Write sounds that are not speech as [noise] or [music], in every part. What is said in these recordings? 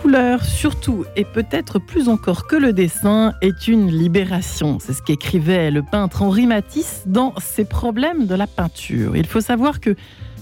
La couleur, surtout et peut-être plus encore que le dessin, est une libération. C'est ce qu'écrivait le peintre Henri Matisse dans ses problèmes de la peinture. Il faut savoir que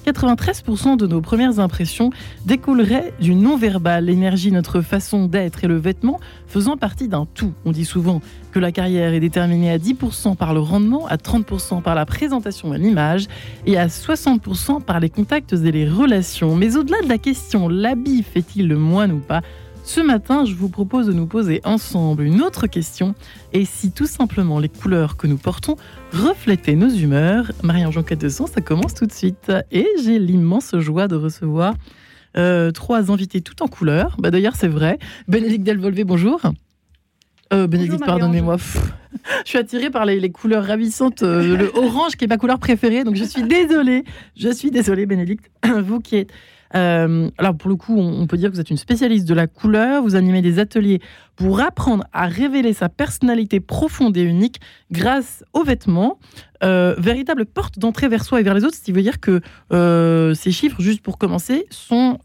93% de nos premières impressions découleraient du non-verbal, l'énergie, notre façon d'être et le vêtement faisant partie d'un tout. On dit souvent que la carrière est déterminée à 10% par le rendement, à 30% par la présentation et l'image et à 60% par les contacts et les relations. Mais au-delà de la question l'habit fait-il le moine ou pas? Ce matin, je vous propose de nous poser ensemble une autre question. Et si tout simplement les couleurs que nous portons reflétaient nos humeurs Marie-Ange de Son, ça commence tout de suite. Et j'ai l'immense joie de recevoir euh, trois invités tout en couleurs. Bah, D'ailleurs, c'est vrai. Bénédicte Delvolvé, bonjour. Euh, Bénédicte, pardonnez-moi. Je suis attirée par les, couleurs ravissantes. Euh, le orange qui est ma couleur préférée. Donc je suis désolée. Je suis désolée, Bénédicte. [clears throat] Vous qui êtes euh, alors pour le coup, on, peut dire que vous êtes une spécialiste de la couleur, vous animez des ateliers pour apprendre à révéler sa personnalité profonde et unique grâce aux vêtements, euh, véritable porte d'entrée vers soi et vers les autres, ce qui veut dire que euh, ces chiffres, juste pour commencer, sont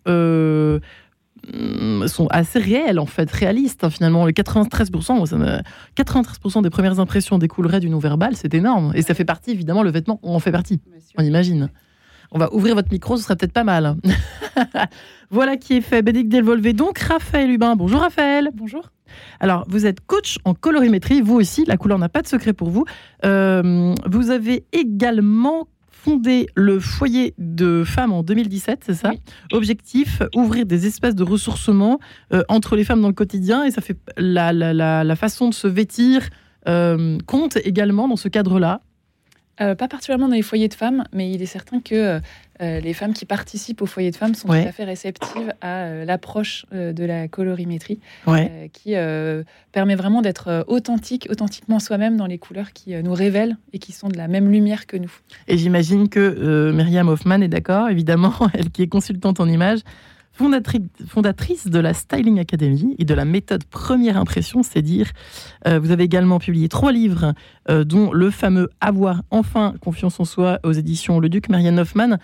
sont assez réels en fait, réalistes hein, finalement. Les 93%, 93% des premières impressions découleraient du non-verbal, c'est énorme. Et ça fait partie évidemment, le vêtement, on en fait partie, on imagine. On va ouvrir votre micro, ce serait peut-être pas mal. [laughs] voilà qui est fait. Bénédicte Delvolvé, donc Raphaël Hubin. Bonjour Raphaël. Bonjour. Alors, vous êtes coach en colorimétrie, vous aussi, la couleur n'a pas de secret pour vous. Euh, vous avez également fondé le foyer de femmes en 2017, c'est ça? Objectif, ouvrir des espaces de ressourcement euh, entre les femmes dans le quotidien, et ça fait la, façon de se vêtir euh, compte également dans ce cadre-là? Euh, pas particulièrement dans les foyers de femmes, mais il est certain que euh, les femmes qui participent au foyer de femmes sont tout à fait réceptives à euh, l'approche de la colorimétrie, qui permet vraiment d'être authentique, authentiquement soi-même dans les couleurs qui nous révèlent et qui sont de la même lumière que nous. Et j'imagine que Myriam Hoffman est d'accord, évidemment, [laughs] elle qui est consultante en images fondatrice de la Styling Academy et de la méthode Première Impression, c'est dire. Euh, vous avez également publié trois livres, euh, dont le fameux Avoir enfin confiance en soi aux éditions Le Duc, Marianne Hoffman.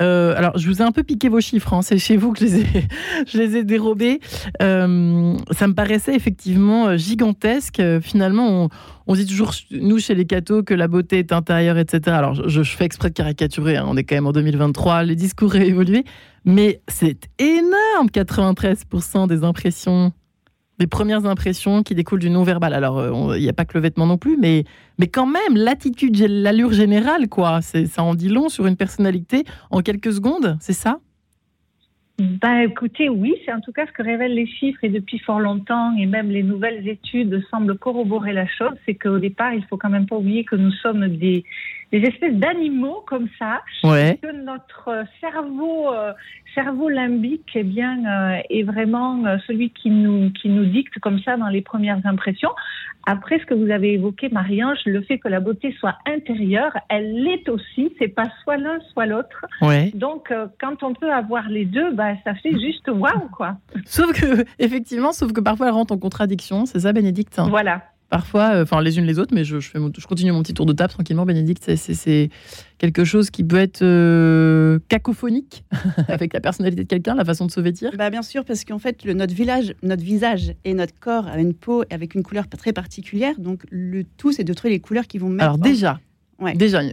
Euh, alors, je vous ai un peu piqué vos chiffres, hein. c'est chez vous que je les ai, [laughs] dérobés. ça me paraissait effectivement gigantesque. Finalement, on, dit toujours, nous, chez les cathos, que la beauté est intérieure, etc. Alors, je, fais exprès de caricaturer, hein. on est quand même en 2023, les discours ont évolué. Mais c'est énorme, 93% des impressions, des premières impressions qui découlent du non-verbal. Alors, euh, il n'y a pas que le vêtement non plus, mais, mais quand même, l'attitude, l'allure générale, quoi. Ça en dit long sur une personnalité en quelques secondes, c'est ça? Ben, écoutez, oui, c'est en tout cas ce que révèlent les chiffres et depuis fort longtemps, et même les nouvelles études semblent corroborer la chose, c'est qu'au départ, il faut quand même pas oublier que nous sommes des, des espèces d'animaux comme ça, ouais. que notre cerveau, euh, cerveau limbique eh bien, euh, est vraiment euh, celui qui nous, qui nous dicte comme ça dans les premières impressions. Après, ce que vous avez évoqué, Marie-Ange, le fait que la beauté soit intérieure, elle l'est aussi, c'est pas soit l'un, soit l'autre. Ouais. Donc, quand on peut avoir les deux, bah, ça fait juste waouh, quoi. Sauf que, [laughs] effectivement, sauf que parfois elle rentre en contradiction, c'est ça, Bénédicte? Voilà parfois, euh, enfin les unes les autres, mais je, fais je continue mon petit tour de table tranquillement, Bénédicte. C'est quelque chose qui peut être euh, cacophonique [laughs] avec la personnalité de quelqu'un, la façon de se vêtir. Bah bien sûr, parce qu'en fait, le, notre, village, notre visage et notre corps a une peau avec une couleur très particulière. Donc le tout, c'est de trouver les couleurs qui vont mettre. Alors déjà, déjà, il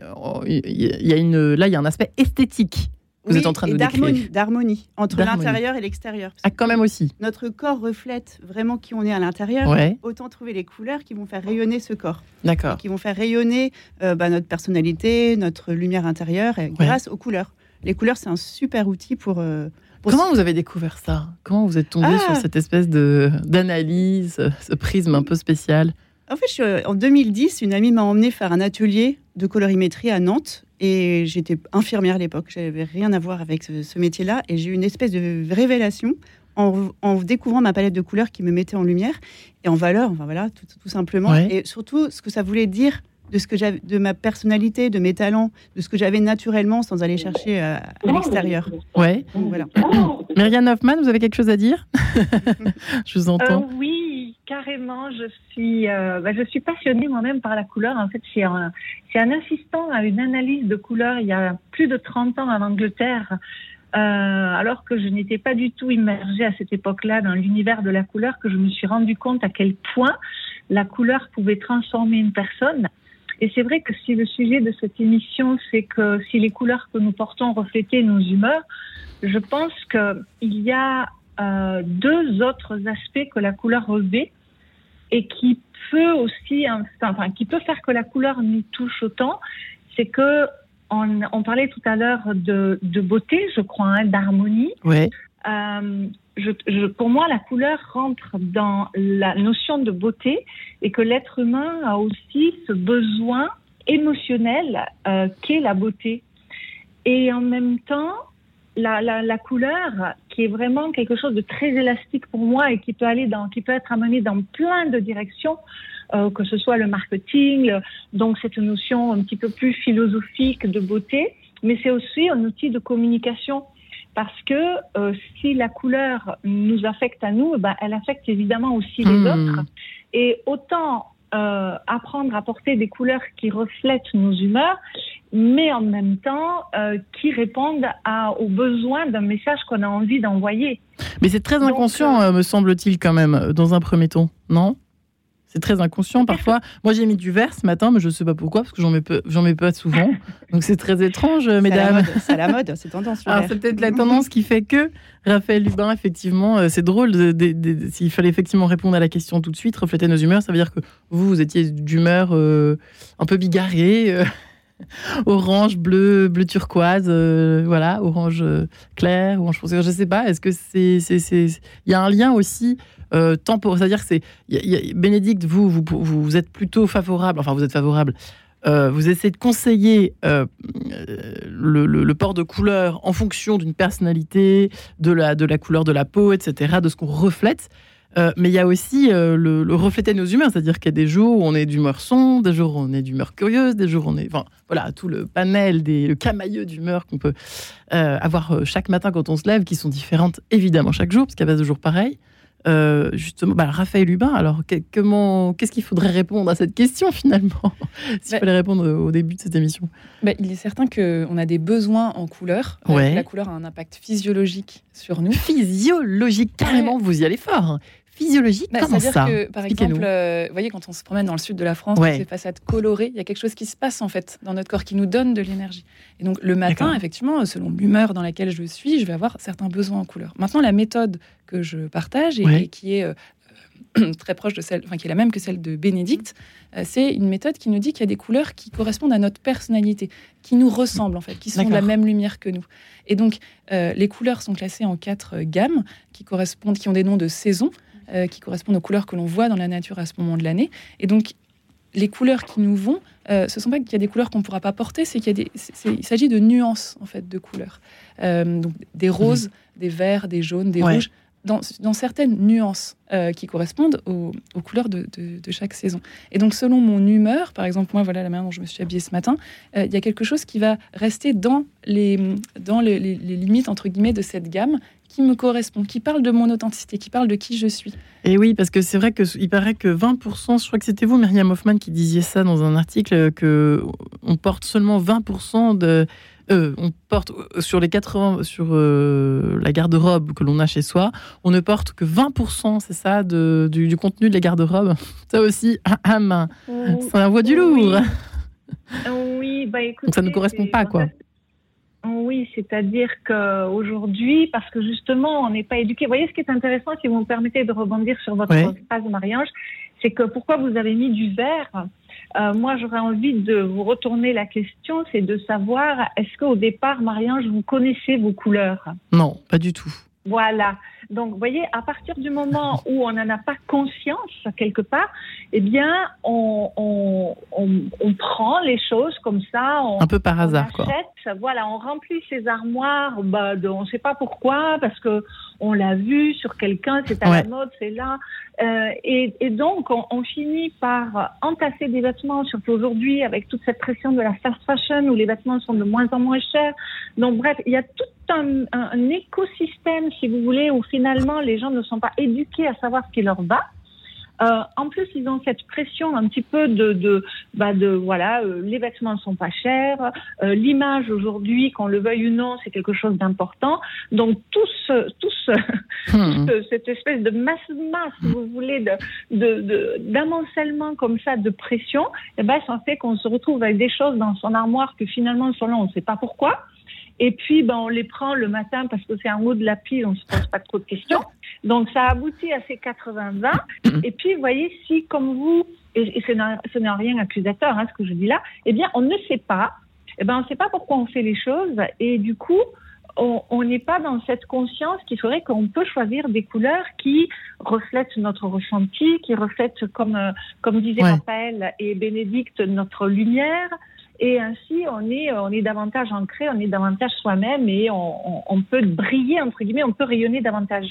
y a une, là, il y a un aspect esthétique vous êtes en train de d'harmonie, d'harmonie entre l'intérieur et l'extérieur. Ah, quand même aussi. Notre corps reflète vraiment qui on est à l'intérieur. Autant trouver les couleurs qui vont faire rayonner ce corps. D'accord. Qui vont faire rayonner euh, bah, notre personnalité, notre lumière intérieure, grâce aux couleurs. Les couleurs, c'est un super outil pour. Euh, Comment vous avez découvert ça? Comment vous êtes tombé ah sur cette espèce de d'analyse, ce prisme un peu spécial? En fait, en 2010, une amie m'a emmené faire un atelier de colorimétrie à Nantes et j'étais infirmière à l'époque, j'avais rien à voir avec ce, métier-là. Et j'ai eu une espèce de révélation en, découvrant ma palette de couleurs qui me mettait en lumière et en valeur, enfin voilà, tout, simplement. Et surtout, ce que ça voulait dire de ce que j'avais, de ma personnalité, de mes talents, de ce que j'avais naturellement sans aller chercher à, l'extérieur. Ouais. voilà. Myriam Hoffman, vous avez quelque chose à dire [laughs] Je vous entends. Euh, oui, carrément, je suis, euh, bah, je suis passionnée moi-même par la couleur. En fait, c'est un, c'est un assistant à une analyse de couleur il y a plus de 30 ans en Angleterre. alors que je n'étais pas du tout immergée à cette époque-là dans l'univers de la couleur, que je me suis rendu compte à quel point la couleur pouvait transformer une personne. Et c'est vrai que si le sujet de cette émission, c'est que si les couleurs que nous portons reflétaient nos humeurs, je pense qu'il y a euh, deux autres aspects que la couleur revêt et qui peut aussi, enfin, qui peut faire que la couleur nous touche autant, c'est que on, parlait tout à l'heure de, beauté, je crois, hein, d'harmonie. Ouais. Euh, je, pour moi, la couleur rentre dans la notion de beauté et que l'être humain a aussi ce besoin émotionnel euh, qu'est la beauté. Et en même temps, la, la, la, couleur, qui est vraiment quelque chose de très élastique pour moi et qui peut aller dans, qui peut être amené dans plein de directions, euh, que ce soit le marketing, donc cette notion un petit peu plus philosophique de beauté, mais c'est aussi un outil de communication parce que euh, si la couleur nous affecte à nous, ben, elle affecte évidemment aussi les hmm. autres. Et autant euh, apprendre à porter des couleurs qui reflètent nos humeurs, mais en même temps euh, qui répondent à, aux besoins d'un message qu'on a envie d'envoyer. Mais c'est très inconscient, me semble-t-il, quand même, dans un premier temps, non? C'est très inconscient parfois. [laughs] Moi, j'ai mis du vert ce matin, mais je ne sais pas pourquoi, parce que j'en mets, j'en mets pas souvent. Donc c'est très étrange, mesdames. C'est la mode, c'est tendance. c'est peut-être la tendance qui fait que Raphaël Lubin, effectivement, euh, c'est drôle. S'il fallait effectivement répondre à la question tout de suite, refléter nos humeurs, ça veut dire que vous, vous étiez d'humeur euh, un peu bigarrée. Euh, [laughs] orange, bleu, bleu turquoise, voilà, orange clair, orange foncé. Je sais pas. Est-ce que c'est, il y a un lien aussi euh, C'est-à-dire que c'est. Bénédicte, vous, vous, vous, êtes plutôt favorable, enfin, vous êtes favorable. Euh, vous essayez de conseiller euh, le, port de couleur en fonction d'une personnalité, de la, de la couleur de la peau, etc., de ce qu'on reflète. Euh, mais il y a aussi le, le, refléter nos humeurs, c'est-à-dire qu'il y a des jours où on est d'humeur sombre, des jours où on est d'humeur curieuse, des jours où on est. Enfin, voilà, tout le panel, des, le camailleux d'humeur qu'on peut avoir chaque matin quand on se lève, qui sont différentes évidemment chaque jour, parce qu'il n'y a pas de jour pareil. Euh, justement, bah, Raphaël Hubin, alors qu'est-ce qu'il faudrait répondre à cette question [laughs] finalement S'il bah, fallait répondre au début de cette émission? Bah, il est certain qu'on a des besoins en couleur. Euh, la couleur a un impact physiologique sur nous. Physiologique, carrément, vous y allez fort. Physiologique bah, Comment ça que, Par exemple, euh, vous voyez, quand on se promène dans le sud de la France, ouais. ces façades colorées, il y a quelque chose qui se passe en fait dans notre corps qui nous donne de l'énergie. Et donc le matin, effectivement, selon l'humeur dans laquelle je suis, je vais avoir certains besoins en couleur. Maintenant, la méthode que je partage et, qui est euh, [clears throat] très proche de celle, enfin qui est la même que celle de Bénédicte, euh, c'est une méthode qui nous dit qu'il y a des couleurs qui correspondent à notre personnalité, qui nous ressemblent en fait, qui sont de la même lumière que nous. Et donc les couleurs sont classées en quatre gammes qui correspondent, qui ont des noms de saisons. Euh, qui correspondent aux couleurs que l'on voit dans la nature à ce moment de l'année. Et donc, les couleurs qui nous vont, euh, ce ne sont pas qu'il y a des couleurs qu'on ne pourra pas porter, c'est qu'il il s'agit de nuances en fait de couleurs. Euh, donc des roses, mhm. des verts, des jaunes, des rouges, dans, certaines nuances qui correspondent aux, couleurs de, chaque saison. Et donc selon mon humeur, par exemple moi voilà la manière dont je me suis habillée ce matin, il y a quelque chose qui va rester dans les dans les limites entre guillemets de cette gamme qui me correspond, qui parle de mon authenticité, qui parle de qui je suis. Et oui, parce que c'est vrai qu'il paraît que 20%, je crois que c'était vous, Myriam Hoffman, qui disiez ça dans un article, que on porte seulement 20% de... Euh, on porte euh, sur les 80 sur euh, la garde-robe que l'on a chez soi, on ne porte que 20%, c'est ça, de, du, contenu de la garde-robe? [laughs] Ça aussi, ah, ah ça envoie du lourd. Oui, bah Donc ça ne correspond pas, quoi. Oui, c'est-à-dire qu'aujourd'hui, parce que justement, on n'est pas éduqué. Vous voyez, ce qui est intéressant, si vous me permettez de rebondir sur votre phrase, Marie-Ange, c'est que pourquoi vous avez mis du vert euh, Moi, j'aurais envie de vous retourner la question, c'est de savoir, est-ce qu'au départ, Marie-Ange, vous connaissez vos couleurs? Non, pas du tout. Voilà. Donc, vous voyez, à partir du moment où on n'en a pas conscience quelque part, eh bien, on, on, on, prend les choses comme ça. On, un peu par hasard, quoi. Voilà, on remplit ses armoires. Bah, on ne sait pas pourquoi, parce que on l'a vu sur quelqu'un, c'est à la mode, c'est là. Euh, et, et, donc, on, on, finit par entasser des vêtements, surtout aujourd'hui, avec toute cette pression de la fast fashion, où les vêtements sont de moins en moins chers. Donc, bref, il y a tout un, un, écosystème, si vous voulez, où finalement les gens ne sont pas éduqués à savoir ce qui leur va. Euh, en plus, ils ont cette pression un petit peu de, de, bah de voilà, euh, les vêtements ne sont pas chers, euh, l'image aujourd'hui, qu'on le veuille ou non, c'est quelque chose d'important. Donc tout ce, tout ce, [laughs] hmm. cette espèce de masse masse, vous voulez, de d'amoncellement de, comme ça de pression, eh ben ça fait qu'on se retrouve avec des choses dans son armoire que finalement là, on ne sait pas pourquoi. Et puis, ben, on les prend le matin parce que c'est en haut de la pile, on ne se pose pas trop de questions. Donc, ça aboutit à ces 80-20. Et puis, vous voyez, si comme vous, et, ce n'est rien accusateur, hein, ce que je dis là, eh bien, on ne sait pas. Eh ben, on ne sait pas pourquoi on fait les choses. Et du coup, on n'est pas dans cette conscience qu'il faudrait qu'on peut choisir des couleurs qui reflètent notre ressenti, qui reflètent, comme, euh, comme disait Raphaël et Bénédicte, notre lumière, et ainsi, on est, on est davantage ancré, on est davantage soi-même et on, peut briller, entre guillemets, on peut rayonner davantage.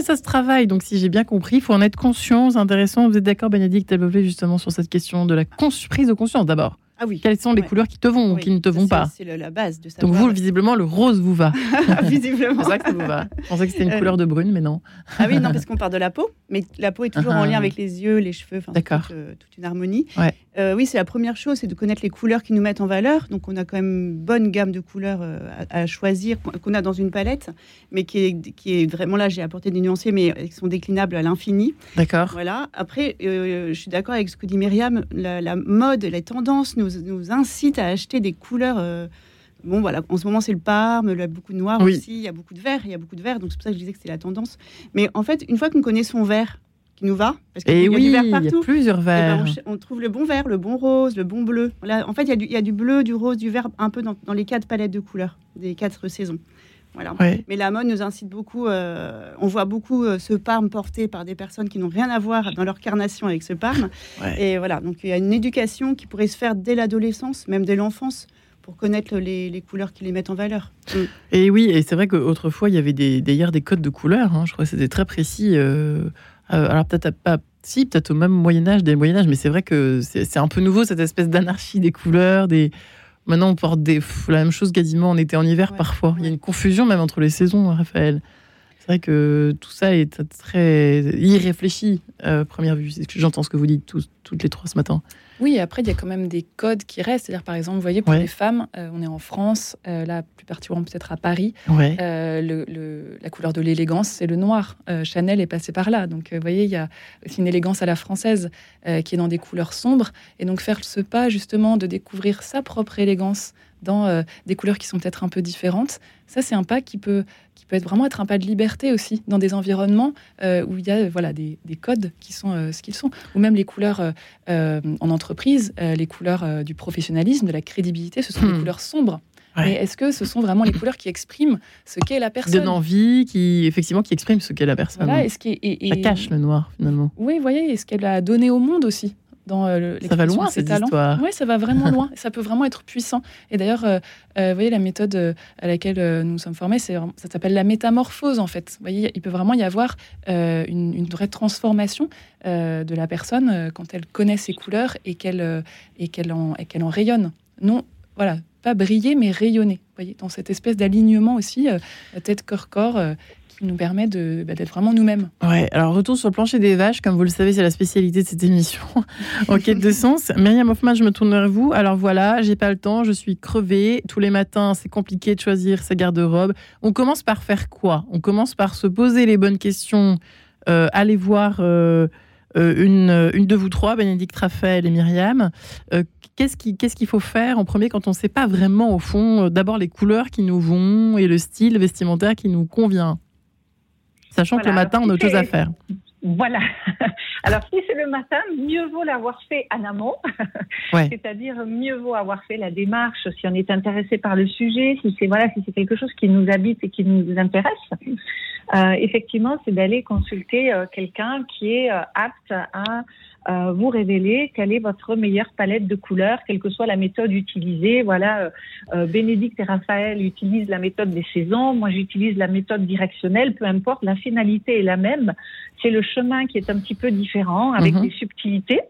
ça se travaille. Donc, si j'ai bien compris, il faut en être conscient. C'est intéressant. Vous êtes d'accord, Bénédicte Elbové, justement, sur cette question de la prise de conscience d'abord ah oui. Quelles sont les couleurs qui te vont ou qui ne te vont pas C'est la base de Donc vous, visiblement, le rose vous va. [laughs] [laughs] visiblement. C'est ça que ça vous va. Je pensais que c'était une euh, couleur de brune, mais non. ah oui, non, [laughs] parce qu'on parle de la peau, mais la peau est toujours en lien ah. avec les yeux, les cheveux, enfin, D'accord. Euh, toute, une harmonie. Ouais. Euh, oui, c'est la première chose, c'est de connaître les couleurs qui nous mettent en valeur. Donc on a quand même une bonne gamme de couleurs à, choisir, qu'on a dans une palette, mais qui est, qui est vraiment là, j'ai apporté des nuanciers, mais qui sont déclinables à l'infini. D'accord. Voilà. Après, je suis d'accord avec ce que dit Myriam, la, la mode, les tendances nous, nous incitent à acheter des couleurs. Euh, bon, voilà, en ce moment, c'est le parme, il y a beaucoup de noir aussi, il y a beaucoup de vert, il y a beaucoup de vert, donc c'est pour ça que je disais que c'est la tendance. Mais en fait, une fois qu'on connaît son vert, qui nous va, parce qu'il y, a du vert partout. Il y a plusieurs eh ben, verts. on, trouve le bon vert, le bon rose, le bon bleu. Là, en fait, il y, a du, il y, a du, bleu, du rose, du vert, un peu dans, dans les quatre palettes de couleurs des quatre saisons. Voilà. Mais la mode nous incite beaucoup. Euh, on voit beaucoup euh, ce parme porté par des personnes qui n'ont rien à voir dans leur carnation avec ce parme. Et voilà, donc il y a une éducation qui pourrait se faire dès l'adolescence, même dès l'enfance, pour connaître les, couleurs qui les mettent en valeur. Mm. Et oui, et c'est vrai qu'autrefois, il y avait des, d'ailleurs des codes de couleurs. Hein. je crois que c'était très précis. Euh, alors peut-être pas. Si, peut-être au même Moyen Âge, des Moyen Âge, mais c'est vrai que c'est un peu nouveau cette espèce d'anarchie des couleurs, des, Maintenant, on porte des, la même chose quasiment en été en hiver parfois. Il y a une confusion même entre les saisons, Raphaël. C'est vrai que tout ça est très irréfléchi, euh, première vue. J'entends ce que vous dites toutes les trois ce matin. Oui, après, il y a quand même des codes qui restent. C'est-à-dire, par exemple, vous voyez, pour les femmes, euh, on est en France, euh, là, plus particulièrement peut-être à Paris, euh, le, la couleur de l'élégance, c'est le noir. Chanel est passé par là. Donc, vous voyez, il y a aussi une élégance à la française qui est dans des couleurs sombres. Et donc, faire ce pas, justement, de découvrir sa propre élégance dans des couleurs qui sont peut-être un peu différentes, ça, c'est un pas qui peut peut être vraiment être un pas de liberté aussi dans des environnements euh, où il y a voilà des, codes qui sont euh, ce qu'ils sont, ou même les couleurs euh, en entreprise, les couleurs du professionnalisme, de la crédibilité, ce sont des hmm. couleurs sombres. Mais est-ce que ce sont vraiment les couleurs qui expriment ce qu'est la personne Donne envie, qui effectivement qui exprime ce qu'est la personne. Voilà, est-ce et, Ça cache le noir finalement. Oui, vous voyez, est-ce qu'elle a donné au monde aussi dans euh, Ça va loin, cette histoire. Oui, ça va vraiment [laughs] loin. ça peut vraiment être puissant. Et d'ailleurs, euh, euh, vous voyez, la méthode à laquelle nous sommes formés, ça s'appelle la métamorphose, en fait. Vous voyez, il peut vraiment y avoir une, vraie transformation de la personne quand elle connaît ses couleurs et qu'elle et qu'elle en, qu'elle en rayonne. Non, voilà, pas briller, mais rayonner. Vous voyez, dans cette espèce d'alignement aussi, tête, corps, corps, nous permet bah, d'être vraiment nous-mêmes. Ouais, alors retour sur le plancher des vaches, comme vous le savez, c'est la spécialité de cette émission [laughs] en quête de sens. Myriam Hoffman, je me tourne vers vous. Alors voilà, j'ai pas le temps, je suis crevée. Tous les matins, c'est compliqué de choisir sa garde-robe. On commence par faire quoi? On commence par se poser les bonnes questions, euh, aller voir. Euh, euh, une, une, de vous trois, Bénédicte, Raphaël et Myriam. qu'est-ce qu'il faut faire en premier quand on ne sait pas vraiment, au fond, d'abord les couleurs qui nous vont et le style vestimentaire qui nous convient? Sachant que le matin, on a autre chose à faire. Voilà. [laughs] Alors, si c'est le matin, mieux vaut l'avoir fait en amont. [laughs] C'est-à-dire, mieux vaut avoir fait la démarche si on est intéressé par le sujet, si c'est voilà, si c'est quelque chose qui nous habite et qui nous intéresse. Euh, effectivement, c'est d'aller consulter euh, quelqu'un qui est euh, apte à euh, vous révéler quelle est votre meilleure palette de couleurs, quelle que soit la méthode utilisée. Voilà, euh, euh, Bénédicte et Raphaël utilisent la méthode des saisons, moi j'utilise la méthode directionnelle, peu importe, la finalité est la même. C'est le chemin qui est un petit peu différent, avec mhm. des subtilités.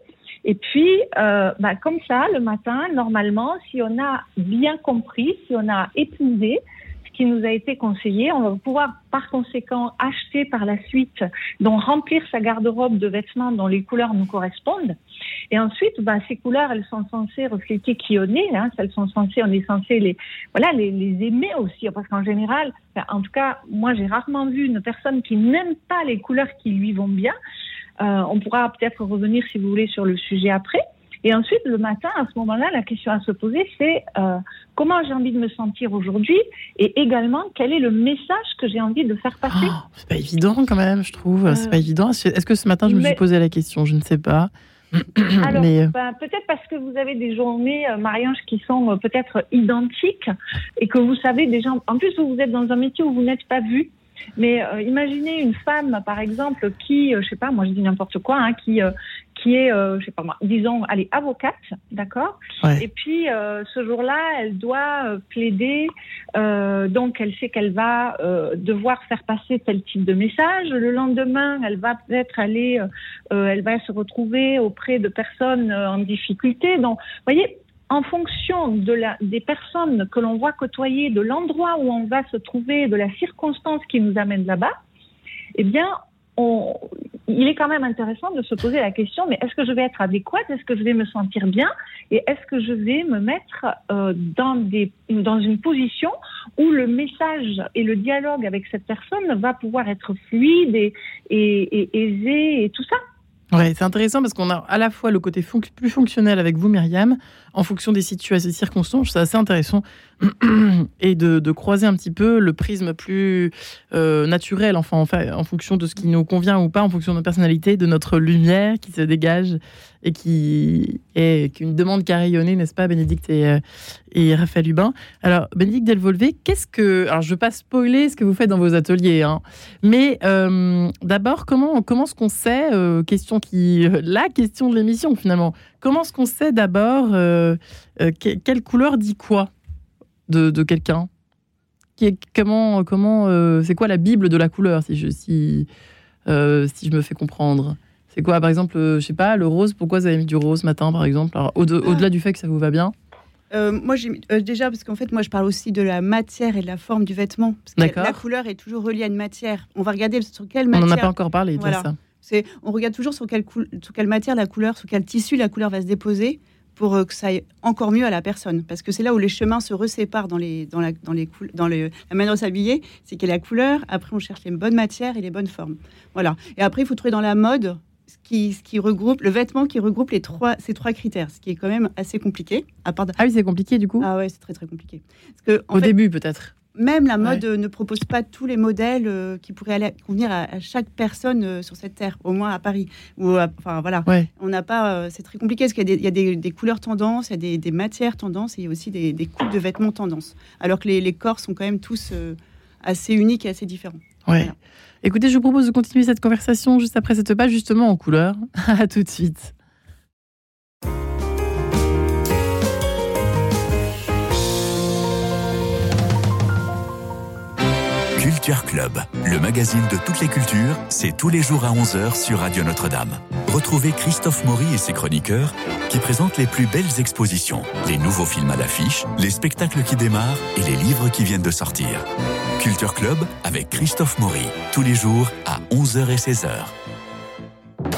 Et puis, euh, bah, comme ça, le matin, normalement, si on a bien compris, si on a épuisé, qui nous a été conseillé. On va pouvoir par conséquent acheter par la suite, donc remplir sa garde-robe de vêtements dont les couleurs nous correspondent. Et ensuite, bah, ces couleurs, elles sont censées refléter qui on est. Hein. Elles sont censées, on est censé les, voilà, les, aimer aussi, parce qu'en général, en tout cas, moi, j'ai rarement vu une personne qui n'aime pas les couleurs qui lui vont bien. Euh, on pourra peut-être revenir, si vous voulez, sur le sujet après. Et ensuite, le matin, à ce moment-là, la question à se poser, c'est euh, comment j'ai envie de me sentir aujourd'hui et également quel est le message que j'ai envie de faire passer. Oh, c'est pas évident quand même, je trouve. C'est pas euh, évident. Est-ce que ce matin, je me suis posé la question? Je ne sais pas. [coughs] Alors, euh, ben, peut-être parce que vous avez des journées, Marie-Ange, qui sont peut-être identiques et que vous savez déjà. En plus, vous êtes dans un métier où vous n'êtes pas vu. Mais euh, imaginez une femme, par exemple, qui, euh, je sais pas, moi je dis n'importe quoi, hein, qui euh, qui est, je sais pas moi, disons, est avocate, d'accord? Et puis ce jour-là, elle doit plaider, donc elle sait qu'elle va devoir faire passer tel type de message. Le lendemain, elle va peut-être aller, elle va se retrouver auprès de personnes en difficulté. Donc, vous voyez, en fonction de la, des personnes que l'on voit côtoyer, de l'endroit où on va se trouver, de la circonstance qui nous amène là-bas, eh bien, on, il est quand même intéressant de se poser la question, mais est-ce que je vais être adéquate? Est-ce que je vais me sentir bien? Et est-ce que je vais me mettre euh, dans, des, dans une position où le message et le dialogue avec cette personne va pouvoir être fluide et, et, et aisé et tout ça? Ouais, c'est intéressant parce qu'on a à la fois le côté plus fonctionnel avec vous, Myriam, en fonction des situations et circonstances. C'est assez intéressant. [clears throat] Et de, croiser un petit peu le prisme plus euh, naturel, enfin, en, en fonction de ce qui nous convient ou pas, en fonction de notre personnalité, de notre lumière qui se dégage et qui est une demande rayonné, n'est-ce pas, Bénédicte et, euh, et Raphaël Hubin. Alors, Bénédicte Delvolvé, qu'est-ce que. Alors, je ne veux pas spoiler ce que vous faites dans vos ateliers, hein, mais euh, d'abord, comment, comment est-ce qu'on sait, euh, question qui. la question de l'émission, finalement, comment est-ce qu'on sait d'abord quelle couleur dit quoi de, de quelqu'un? Comment. comment c'est quoi la Bible de la couleur, si je, si, si je me fais comprendre? C'est quoi, par exemple, euh, je sais pas, le rose, pourquoi vous avez mis du rose matin, par exemple? Au-delà du fait que ça vous va bien euh, moi, j'ai euh, déjà parce qu'en fait, moi, je parle aussi de la matière et de la forme du vêtement. Parce que la couleur est toujours reliée à une matière. On va regarder sur quelle matière. On n'en a pas encore parlé de ça. on regarde toujours sur quelle, sur quelle matière la couleur, sur quel tissu la couleur va se déposer pour que ça aille encore mieux à la personne. Parce que c'est là où les chemins se reséparent dans, les, dans, la, dans, les, dans la manière de s'habiller. C'est qu'il y a la couleur, après on cherche les bonnes matières et les bonnes formes. Voilà. Et après, il faut trouver dans la mode qui, qui regroupe le vêtement qui regroupe les trois, ces trois critères, ce qui est quand même assez compliqué. À part Ah oui, c'est compliqué du coup. Ah ouais, c'est très très compliqué. Parce que, Au début peut-être. Même la mode ne propose pas tous les modèles euh, qui pourraient aller convenir à, chaque personne euh, sur cette terre, au moins à Paris. Ou enfin voilà, on n'a pas. Euh, c'est très compliqué parce qu'il y a, des, y a des, couleurs tendances, il y a des, matières tendances et il y a aussi des, coupes de vêtements tendances. Alors que les, les corps sont quand même tous assez uniques et assez différents. Ouais. Écoutez, je vous propose de continuer cette conversation juste après cette page, justement en couleur. [laughs] à tout de suite. Culture Club, le magazine de toutes les cultures, c'est tous les jours à 11h sur Radio Notre-Dame. Retrouvez Christophe Maury et ses chroniqueurs qui présentent les plus belles expositions, les nouveaux films à l'affiche, les spectacles qui démarrent et les livres qui viennent de sortir. Culture Club avec Christophe Maury, tous les jours à 11h et 16h.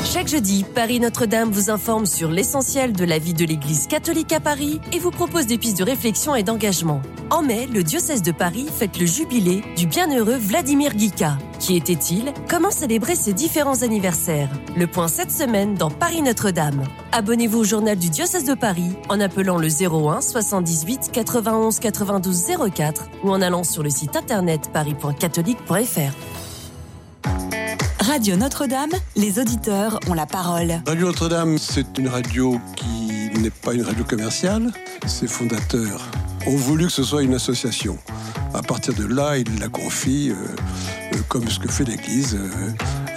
Chaque jeudi, Paris Notre-Dame vous informe sur l'essentiel de la vie de l'Église catholique à Paris et vous propose des pistes de réflexion et d'engagement. En mai, le diocèse de Paris fête le jubilé du bienheureux Vladimir Guica. Qui était-il? Comment célébrer ses différents anniversaires? Le point cette semaine dans Paris Notre-Dame. Abonnez-vous au journal du diocèse de Paris en appelant le 01 78 91 92 04 ou en allant sur le site internet paris.catholique.fr. Radio Notre-Dame, les auditeurs ont la parole. Radio Notre-Dame, c'est une radio qui n'est pas une radio commerciale. Ses fondateurs ont voulu que ce soit une association. À partir de là, ils la confient, euh, euh, comme ce que fait l'Église, euh,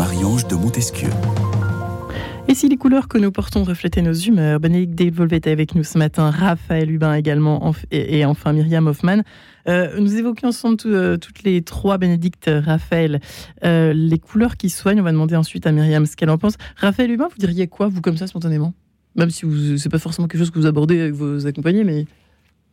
Marie-Ange de Montesquieu. Et si les couleurs que nous portons reflétaient nos humeurs, Bénédicte Delvolve était avec nous ce matin, Raphaël Hubin également, et, enfin Myriam Hoffman. Euh, nous évoquions ensemble euh, toutes les trois, Bénédicte, Raphaël, euh, les couleurs qui soignent. On va demander ensuite à Myriam ce qu'elle en pense. Raphaël Hubin, vous diriez quoi, vous, comme ça, spontanément? Même si ce n'est pas forcément quelque chose que vous abordez avec vos accompagnés, mais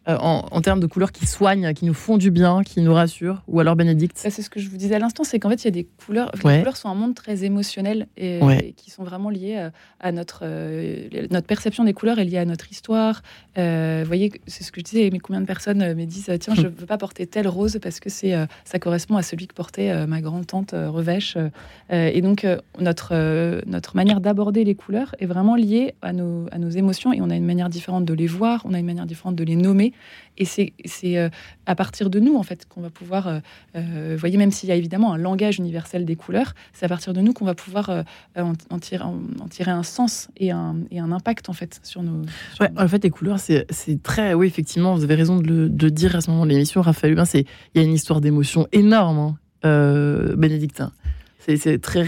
euh, en, termes de couleurs qui soignent, qui nous font du bien, qui nous rassurent Ou alors Bénédicte bah, C'est ce que je vous disais à l'instant, c'est qu'en fait, il y a des couleurs. Les couleurs sont un monde très émotionnel et, qui sont vraiment liées euh, à notre, euh, notre perception des couleurs est liée à notre histoire. vous voyez, c'est ce que je disais, mais combien de personnes me disent Tiens, je ne [laughs] veux pas porter telle rose parce que c'est ça correspond à celui que portait ma grand-tante Revêche. et donc, notre, notre manière d'aborder les couleurs est vraiment liée à nos, à nos émotions et on a une manière différente de les voir, on a une manière différente de les nommer. Et c'est euh, à partir de nous, en fait, qu'on va pouvoir, euh, euh, vous voyez, même s'il y a évidemment un langage universel des couleurs, c'est à partir de nous qu'on va pouvoir en, tirer, en, tirer, un sens et un, et un, impact, en fait, sur nos... ouais, En fait, les couleurs, c'est très... Oui, effectivement, vous avez raison de le de dire à ce moment de l'émission, Raphaël Hubin, il y a une histoire d'émotion énorme, hein, bénédictin. C'est très...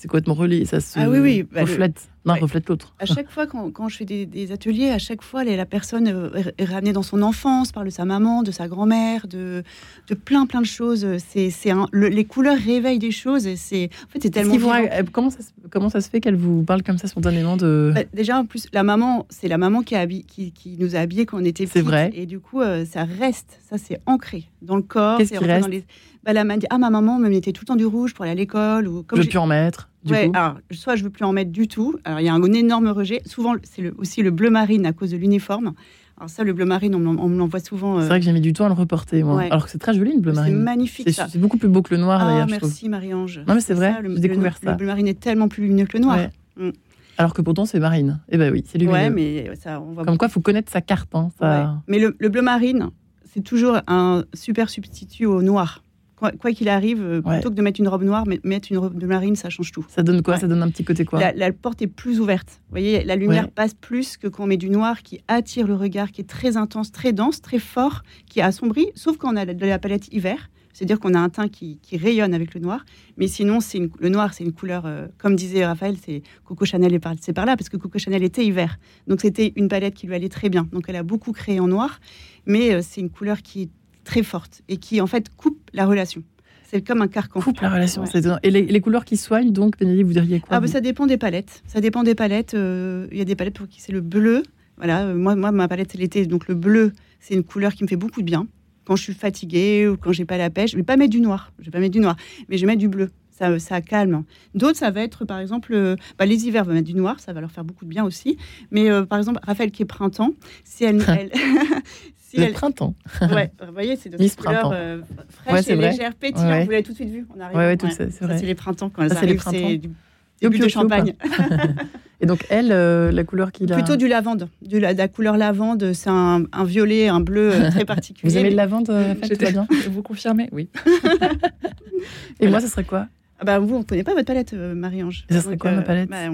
C'est complètement relié, ça se ah oui, oui, bah, reflète. Non, reflète l'autre. À chaque fois, quand, quand je fais des, ateliers, à chaque fois, la personne euh, est ramenée dans son enfance, parle de sa maman, de sa grand-mère, de, de plein, plein de choses. C'est, les couleurs réveillent des choses. Et c'est, en fait, c'est tellement. Euh, comment, ça, comment ça se fait qu'elle vous parle comme ça spontanément de. Bah, déjà, en plus, la maman, c'est la maman qui, a qui, qui, nous a habillés quand on était petits. C'est vrai. Et du coup, euh, ça reste. Ça, c'est ancré dans le corps. Qu'est-ce qui reste dans les... bah, la dit Ah, ma maman me mettait tout le temps du rouge pour aller à l'école. Ou, comme je plus en mettre ouais, alors soit je veux plus en mettre du tout. Alors il y a un énorme rejet. Souvent c'est aussi le bleu marine à cause de l'uniforme. Alors ça, le bleu marine, on, me l'envoie souvent. C'est vrai que j'ai mis du temps à le reporter, moi. Alors que c'est très joli le bleu marine. C'est magnifique. C'est beaucoup plus beau que le noir ah, d'ailleurs. Merci Marie-Ange. Non mais c'est vrai. J'ai découvert ça. Le bleu marine est tellement plus lumineux que le noir. Mm. Alors que pourtant c'est marine. Eh ben oui, c'est lumineux. Ouais, mais ça, on voit Comme quoi, il faut connaître sa carte. Hein, ça... Mais le, le bleu marine, c'est toujours un super substitut au noir quoi qu'il arrive, euh, plutôt que de mettre une robe noire, mettre une robe de marine, ça change tout. Ça donne quoi? Ça donne un petit côté quoi? La, porte est plus ouverte. Vous voyez, la lumière passe plus que quand on met du noir qui attire le regard, qui est très intense, très dense, très fort, qui assombrit, sauf quand on a de la palette hiver. C'est-à-dire qu'on a un teint qui, rayonne avec le noir. Mais sinon, c'est le noir, c'est une couleur, euh, comme disait Raphaël, c'est Coco Chanel est par, par là, parce que Coco Chanel était hiver. Donc c'était une palette qui lui allait très bien. Donc elle a beaucoup créé en noir, mais euh, c'est une couleur qui est très forte et qui en fait coupe la relation. C'est comme un carcan. Coupe la relation. Et les, couleurs qui soignent, donc, Bénédicte, vous diriez quoi ah, bah, Ça dépend des palettes. Ça dépend des palettes. Euh, il y a des palettes pour qui c'est le bleu. Voilà, euh, moi, moi, ma palette, c'est l'été. Donc le bleu, c'est une couleur qui me fait beaucoup de bien. Quand je suis fatiguée ou quand j'ai pas la pêche, je vais pas mettre du noir. Je vais pas mettre du noir, mais je mettre du bleu. Ça, ça calme. D'autres, ça va être, par exemple, euh, bah, les hivers vont mettre du noir, ça va leur faire beaucoup de bien aussi. Mais par exemple, Raphaël qui est printemps, si elle, [laughs] elle, [laughs] le printemps. ouais, [laughs] vous voyez, c'est de cette couleur euh, fraîche et légère, pétillante. Vous l'avez tout de suite vu. On arrive. Ouais, tout ça, c'est vrai. les printemps quand elles arrivent. C'est du début de champagne. et donc elle, euh, la couleur qu'il a. Plutôt du lavande, de la, la couleur lavande. C'est un, un, violet, un bleu euh, très particulier. Vous aimez le lavande, fait, tout bien Vous confirmez Oui. et moi, ce serait quoi? Ah bah vous, on ne connaît pas votre palette, Marie-Ange. ça serait quoi ma palette bah,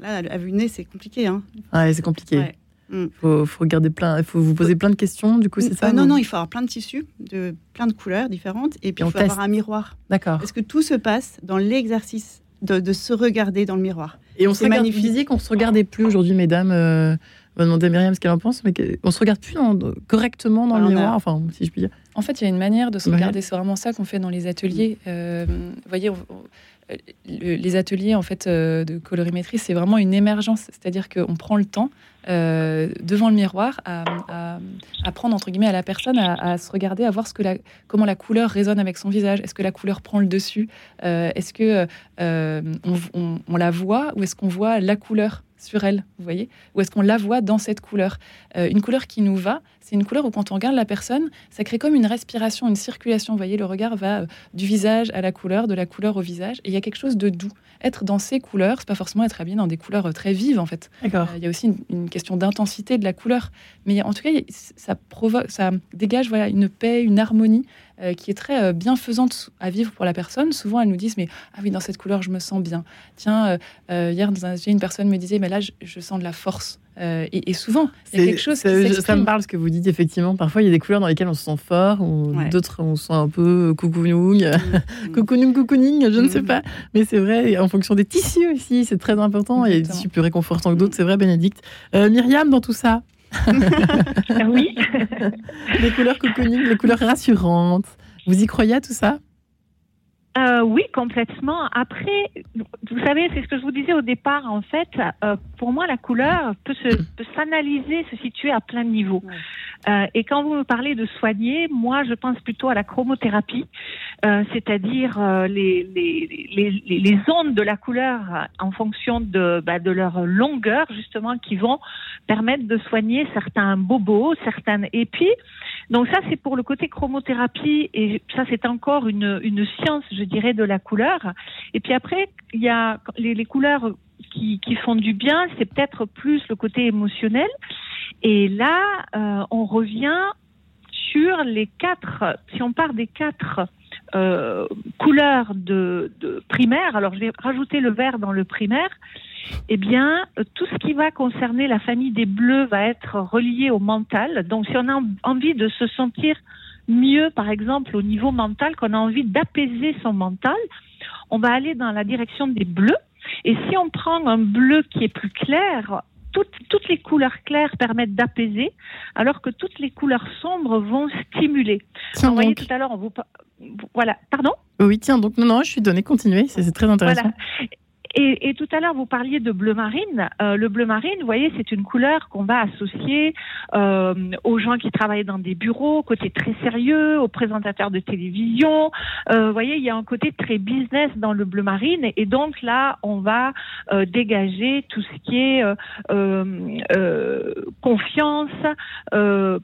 Là, à vue nez, c'est compliqué. Hein. Ah, c'est compliqué. Il mm. faut, regarder plein, faut vous poser plein de questions, du coup, c'est ça euh, Non, non, il faut avoir plein de tissus, de plein de couleurs différentes, et puis il faut avoir un miroir. D'accord. Parce que tout se passe dans l'exercice de, se regarder dans le miroir. Et on se regarde physique, on se regardait plus aujourd'hui, mesdames. Euh, on va demander à Myriam ce qu'elle en pense, mais on se regarde plus correctement dans le miroir, enfin, si je puis dire. En fait, il y a une manière de se regarder. C'est vraiment ça qu'on fait dans les ateliers. Euh, vous voyez, les ateliers en fait de colorimétrie, c'est vraiment une émergence. C'est-à-dire qu'on prend le temps euh, devant le miroir à, prendre entre guillemets à la personne à, se regarder, à voir ce que la, comment la couleur résonne avec son visage. Est-ce que la couleur prend le dessus? Euh, Est-ce que euh, on, la voit ou est-ce qu'on voit la couleur? Sur elle, vous voyez. Ou est-ce qu'on la voit dans cette couleur? Une couleur qui nous va, c'est une couleur où quand on regarde la personne, ça crée comme une respiration, une circulation. Vous voyez, le regard va du visage à la couleur, de la couleur au visage, et il y a quelque chose de doux. Être dans ces couleurs, c'est pas forcément être habillé dans des couleurs très vives en fait. Il y a aussi une question d'intensité de la couleur. Mais en tout cas, ça, provoque, ça dégage voilà, une paix, une harmonie euh, qui est très euh, bienfaisante à vivre pour la personne. Souvent, elles nous disent Mais ah oui, dans cette couleur, je me sens bien. Tiens, euh, hier, dans un, une personne me disait Mais là, je, sens de la force. Euh, et, souvent, il y a quelque chose qui Ça me parle ce que vous dites, effectivement. Parfois, il y a des couleurs dans lesquelles on se sent fort, ou d'autres, on se sent un peu coucounoung, mm. [laughs] coucounoung, coucouning, je ne sais mm. pas. Mais c'est vrai, en fonction des tissus aussi, c'est très important. Il y a des tissus plus réconfortants que d'autres, c'est vrai, Bénédicte. Euh, Myriam, dans tout ça? [laughs] Oui. [laughs] les couleurs cocooning, les couleurs rassurantes. Vous y croyez à tout ça? Euh, oui, complètement. Après, vous savez, c'est ce que je vous disais au départ. En fait, euh, pour moi, la couleur peut s'analyser, se, situer à plein de niveaux. Euh, et quand vous me parlez de soigner, moi, je pense plutôt à la chromothérapie, c'est-à-dire les, les, les, ondes de la couleur en fonction de, bah, de leur longueur, justement, qui vont permettre de soigner certains bobos, certaines. Et puis, donc ça, c'est pour le côté chromothérapie, et ça, c'est encore une, science, je dirais, de la couleur. Et puis après, il y a les, couleurs qui, qui, font du bien, c'est peut-être plus le côté émotionnel. Et là, euh, on revient sur les quatre, si on part des quatre euh, couleurs de, de primaire, alors je vais rajouter le vert dans le primaire, eh bien, tout ce qui va concerner la famille des bleus va être relié au mental. Donc, si on a envie de se sentir mieux, par exemple, au niveau mental, qu'on a envie d'apaiser son mental, on va aller dans la direction des bleus. Et si on prend un bleu qui est plus clair, toutes, les couleurs claires permettent d'apaiser, alors que toutes les couleurs sombres vont stimuler. vous voyez tout à l'heure, on vous voilà, pardon? Oui, tiens, donc non, non, je suis donnée, continuez, c'est très intéressant. Voilà. Et, et, tout à l'heure, vous parliez de bleu marine. Euh, le bleu marine, vous voyez, c'est une couleur qu'on va associer euh, aux gens qui travaillent dans des bureaux, côté très sérieux, aux présentateurs de télévision. Euh, vous voyez, il y a un côté très business dans le bleu marine. Et, donc là, on va euh, dégager tout ce qui est euh, confiance,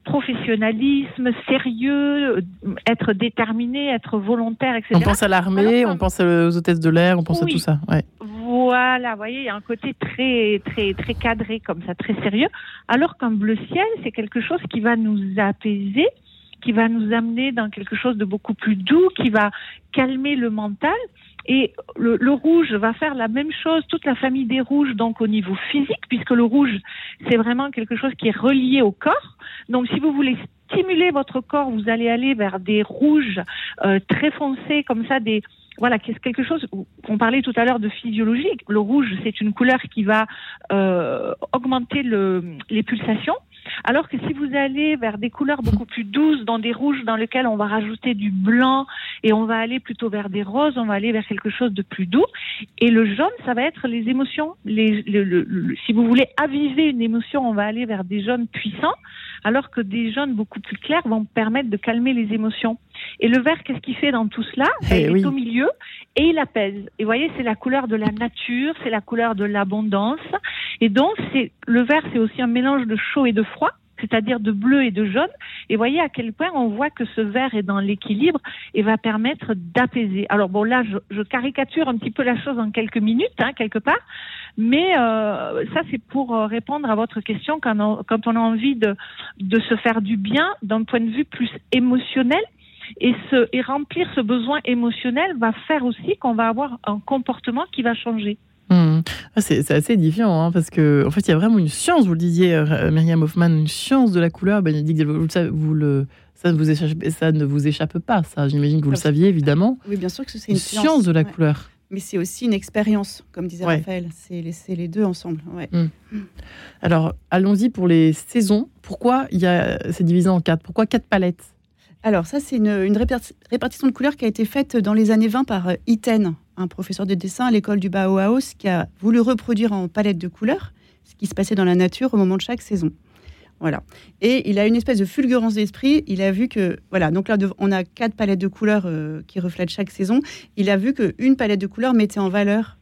professionnalisme, sérieux, être déterminé, être volontaire, etc. On pense à l'armée, on pense aux hôtesses de l'air, on pense à tout ça. Ouais. Voilà, vous voyez, il y a un côté très, très, très cadré comme ça, très sérieux. Alors qu'un bleu ciel, c'est quelque chose qui va nous apaiser, qui va nous amener dans quelque chose de beaucoup plus doux, qui va calmer le mental. Et le, le, rouge va faire la même chose, toute la famille des rouges, donc au niveau physique, puisque le rouge, c'est vraiment quelque chose qui est relié au corps. Donc si vous voulez stimuler votre corps, vous allez aller vers des rouges euh, très foncés, comme ça, des, voilà, quelque chose. On parlait tout à l'heure de physiologie. Le rouge, c'est une couleur qui va euh, augmenter le, les pulsations. Alors que si vous allez vers des couleurs beaucoup plus douces, dans des rouges dans lesquels on va rajouter du blanc et on va aller plutôt vers des roses, on va aller vers quelque chose de plus doux. Et le jaune, ça va être les émotions. Les, si vous voulez aviver une émotion, on va aller vers des jaunes puissants, alors que des jaunes beaucoup plus clairs vont permettre de calmer les émotions. Et le vert, qu'est-ce qu'il fait dans tout cela eh Il est au milieu et il apaise. Et vous voyez, c'est la couleur de la nature, c'est la couleur de l'abondance. Et donc, c'est le vert, c'est aussi un mélange de chaud et de froid c'est-à-dire de bleu et de jaune. Et voyez à quel point on voit que ce vert est dans l'équilibre et va permettre d'apaiser. Alors bon, là, je, caricature un petit peu la chose en quelques minutes, hein, quelque part, mais euh, ça, c'est pour euh, répondre à votre question quand on, quand on a envie de, de se faire du bien d'un point de vue plus émotionnel. Et, ce, et remplir ce besoin émotionnel va faire aussi qu'on va avoir un comportement qui va changer. Mmh. Ah, c'est assez édifiant, hein, parce que en fait, il y a vraiment une science, vous le disiez, euh, Myriam Hoffman, une science de la couleur. Bénédicte, vous, vous le, ça, ne vous échappe, ça ne vous échappe pas, ça. J'imagine que vous le saviez, évidemment. Oui, bien sûr que c'est une, science, de la couleur. Mais c'est aussi une expérience, comme disait Raphaël. C'est les, les, deux ensemble. Ouais. Mmh. Alors, allons-y pour les saisons. Pourquoi il y a, c'est divisé en quatre? Pourquoi quatre palettes? Alors ça, c'est une, répartition de couleurs qui a été faite dans les années 20 par euh, Iten, un professeur de dessin à l'école du Bauhaus, qui a voulu reproduire en palette de couleurs ce qui se passait dans la nature au moment de chaque saison. Voilà. Et il a une espèce de fulgurance d'esprit. Il a vu que, voilà, donc là, on a quatre palettes de couleurs euh, qui reflètent chaque saison. Il a vu qu'une palette de couleurs mettait en valeur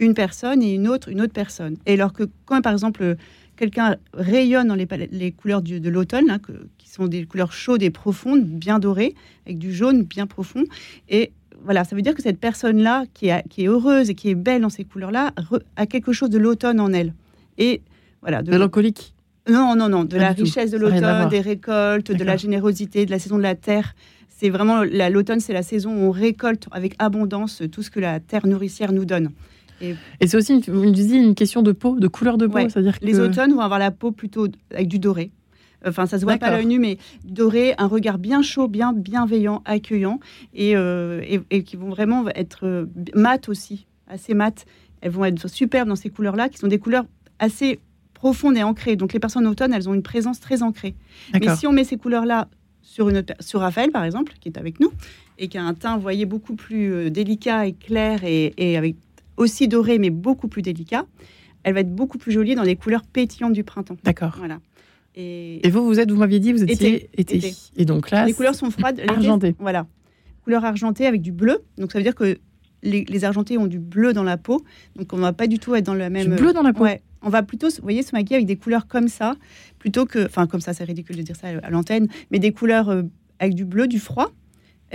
une personne et une autre, une autre personne. Et alors que quand, par exemple, quelqu'un rayonne dans les, les couleurs de l'automne, hein, qui sont des couleurs chaudes et profondes, bien dorées, avec du jaune bien profond, et voilà, ça veut dire que cette personne-là, qui, qui, est heureuse et qui est belle dans ces couleurs-là, a quelque chose de l'automne en elle. Et voilà, de mélancolique? Non, non, non, de la richesse de l'automne, des récoltes, de la générosité, de la saison de la terre. C'est vraiment l'automne, c'est la saison où on récolte avec abondance tout ce que la terre nourricière nous donne. Et, c'est aussi, une, une, une question de peau, de couleur de peau. C'est-à-dire Les automnes vont avoir la peau plutôt avec du doré. Enfin, ça se voit pas à l'œil nu, mais doré, un regard bien chaud, bien bienveillant, accueillant, et, euh, et, qui vont vraiment être euh, mat aussi, assez mat. Elles vont être superbes dans ces couleurs-là, qui sont des couleurs assez profondes et ancrées. Donc les personnes automne, elles ont une présence très ancrée. Mais si on met ces couleurs-là sur, une, sur Raphaël, par exemple, qui est avec nous, et qui a un teint, vous voyez, beaucoup plus euh, délicat et clair, et, et avec aussi doré, mais beaucoup plus délicat, elle va être beaucoup plus jolie dans les couleurs pétillantes du printemps. D'accord. Voilà. Et, vous, vous êtes, vous m'aviez dit, vous étiez été. Et donc là, les couleurs sont froides, argentées. Voilà, couleur argentée avec du bleu. Donc ça veut dire que les, argentés ont du bleu dans la peau. Donc on va pas du tout être dans le même. Du bleu dans la peau. Ouais. On va plutôt, vous voyez, se maquiller avec des couleurs comme ça, plutôt que, enfin comme ça, c'est ridicule de dire ça à l'antenne, mais des couleurs euh, avec du bleu, du froid.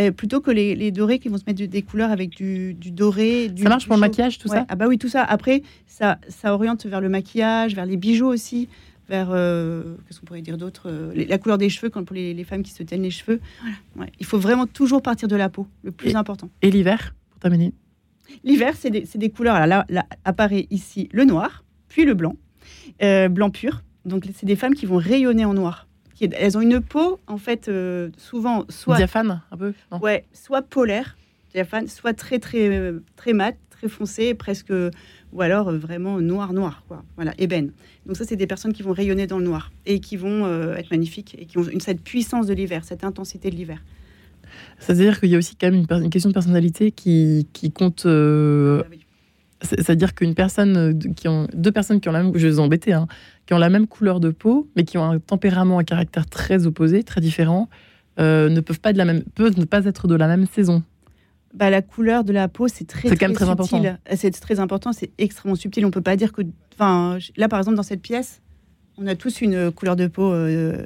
Plutôt que les, dorés qui vont se mettre des couleurs avec du, doré. Du, ça marche pour le maquillage, tout ça Ah bah oui, tout ça. Après, ça, ça oriente vers le maquillage, vers les bijoux aussi vers, euh, qu'est-ce qu'on pourrait dire d'autre euh, La couleur des cheveux, quand pour les, femmes qui se tiennent les cheveux. Il faut vraiment toujours partir de la peau, le plus important. Et l'hiver, pour terminer L'hiver, c'est des, couleurs. Là, là, apparaît ici le noir, puis le blanc, euh, blanc pur. Donc, c'est des femmes qui vont rayonner en noir. Elles ont une peau, en fait, souvent soit. Diaphane, un peu Ouais, soit polaire, diaphane, soit très, très, très mat, très foncé, presque ou alors euh, vraiment noir noir quoi. Voilà ébène. Donc ça c'est des personnes qui vont rayonner dans le noir et qui vont euh, être magnifiques et qui ont une, cette puissance de l'hiver cette intensité de l'hiver. C'est-à-dire qu'il y a aussi quand même une, question de personnalité qui, qui compte euh, ah c'est-à-dire qu'une personne qui ont deux personnes qui ont la même je vais vous embêter hein, qui ont la même couleur de peau mais qui ont un tempérament un caractère très opposé très différent ne peuvent pas de la même peuvent ne pas être de la même saison bah, la couleur de la peau, c'est très, très, très important. C'est très important, c'est extrêmement subtil. On peut pas dire que. Enfin, là, par exemple, dans cette pièce, on a tous une couleur de peau euh,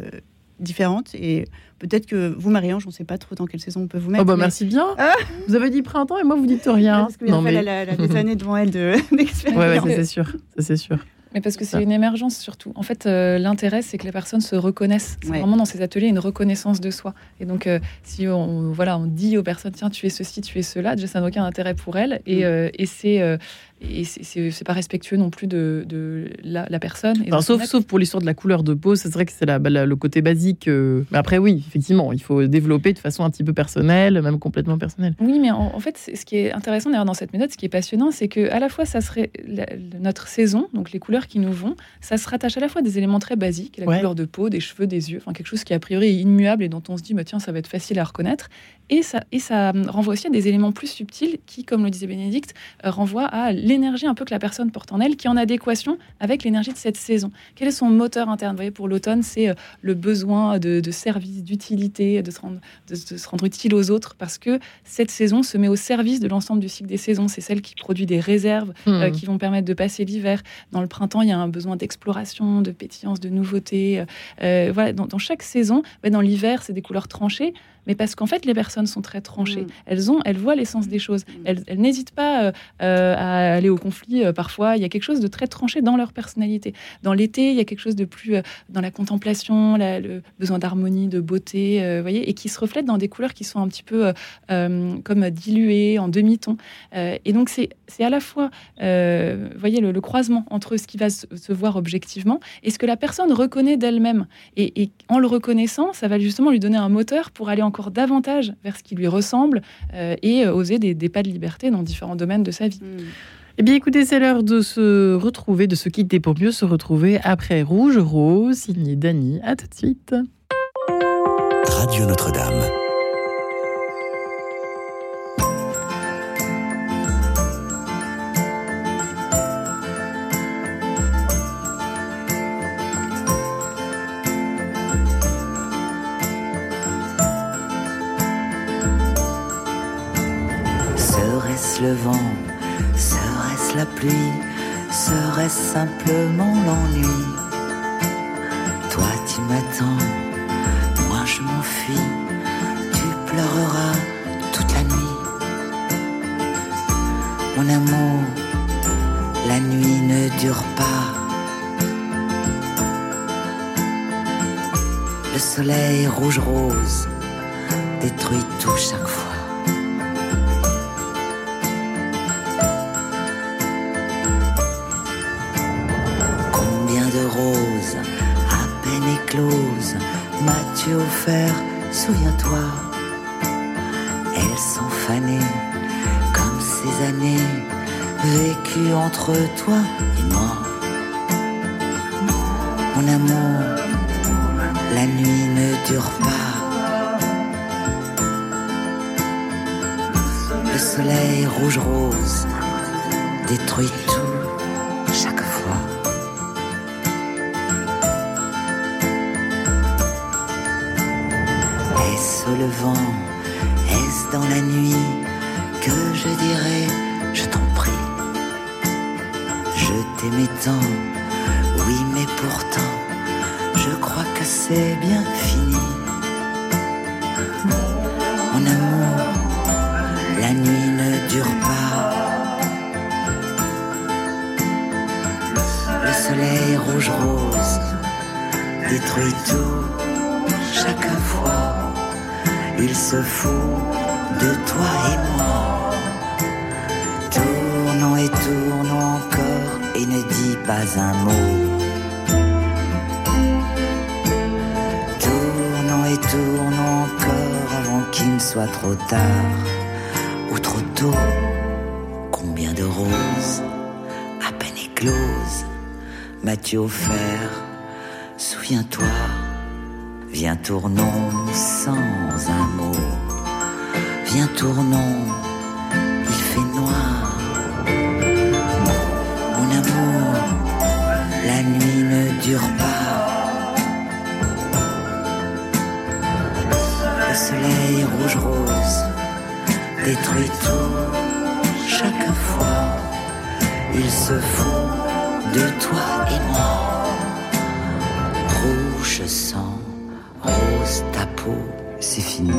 différente. Et peut-être que vous, Marie-Ange, on ne sait pas trop dans quelle saison on peut vous mettre. Oh bah merci bien. Ah vous avez dit printemps et moi, vous dites rien. Parce y a mais... des années devant elle [laughs] d'expérience. ouais, ouais c'est sûr. C'est sûr. Mais parce que c'est une émergence surtout. En fait, euh, l'intérêt, c'est que les personnes se reconnaissent. C'est vraiment dans ces ateliers une reconnaissance de soi. Et donc, euh, si on, voilà, on dit aux personnes, tiens, tu es ceci, tu es cela, déjà, ça n'a aucun intérêt pour elles. Et, mm. euh, et c'est et c'est pas respectueux non plus de, de la, personne. sauf, sauf pour l'histoire de la couleur de peau, c'est vrai que c'est bah, le côté basique. Mais après, oui, effectivement, il faut développer de façon un petit peu personnelle, même complètement personnelle. Oui, mais en, fait, ce qui est intéressant d'ailleurs dans cette méthode, ce qui est passionnant, c'est que à la fois, ça serait notre saison, donc les couleurs qui nous vont, ça se rattache à la fois des éléments très basiques, la couleur de peau, des cheveux, des yeux, enfin quelque chose qui a priori est immuable et dont on se dit, bah, tiens, ça va être facile à reconnaître. Et ça, et ça renvoie aussi à des éléments plus subtils qui, comme le disait Bénédicte, euh, renvoient à l'énergie un peu que la personne porte en elle, qui est en adéquation avec l'énergie de cette saison. Quel est son moteur interne? Vous voyez, pour l'automne, c'est euh, le besoin de, service, d'utilité, de, se rendre, de, se rendre utile aux autres, parce que cette saison se met au service de l'ensemble du cycle des saisons. C'est celle qui produit des réserves euh, mmh. qui vont permettre de passer l'hiver. Dans le printemps, il y a un besoin d'exploration, de pétillance, de nouveauté. voilà, dans, dans, chaque saison, dans l'hiver, c'est des couleurs tranchées mais parce qu'en fait, les personnes sont très tranchées. Mm. Elles, ont, elles voient l'essence des choses. Mm. Elles, n'hésitent pas euh, euh, à aller au conflit. Euh, parfois, il y a quelque chose de très tranché dans leur personnalité. Dans l'été, il y a quelque chose de plus dans la contemplation, le besoin d'harmonie, de beauté, voyez, et qui se reflète dans des couleurs qui sont un petit peu comme diluées, en demi-ton. et donc, c'est à la fois, voyez, le, croisement entre ce qui va se, voir objectivement et ce que la personne reconnaît d'elle-même. Et, et en le reconnaissant, ça va justement lui donner un moteur pour aller en encore davantage vers ce qui lui ressemble euh, et euh, oser des, pas de liberté dans différents domaines de sa vie. Hmm. Eh bien, écoutez, c'est l'heure de se retrouver, de se quitter pour mieux se retrouver après Rouge Rose, signé Dany. À tout de suite. Radio Notre-Dame. Serait-ce la pluie? Serait-ce simplement l'ennui? Toi tu m'attends, moi je m'enfuis, tu pleureras toute la nuit. Mon amour, la nuit ne dure pas. Le soleil rouge-rose détruit tout chaque fois. Souviens-toi. Elles sont fanées comme ces années vécues entre toi et moi. Mon amour, la nuit ne dure pas. Le soleil rouge-rose détruit tout Est-ce le vent, est-ce dans la nuit que je dirais, je t'en prie, je t'aimais tant, oui mais pourtant, je crois que c'est bien fini. Mon amour, la nuit ne dure pas. Le soleil rouge-rose détruit tout se de toi et moi. Tournons et tournons encore et ne dis pas un mot. Tournons et tournons encore avant qu'il ne soit trop tard ou trop tôt. Combien de roses à peine écloses m'as-tu offert? Souviens-toi, viens tournons sans un mot. Viens tournons, il fait noir. Mon amour, la nuit ne dure pas. Le soleil rouge-rose détruit tout chaque fois. Il se fout de toi et moi. Rouge sang, rose ta peau, c'est fini.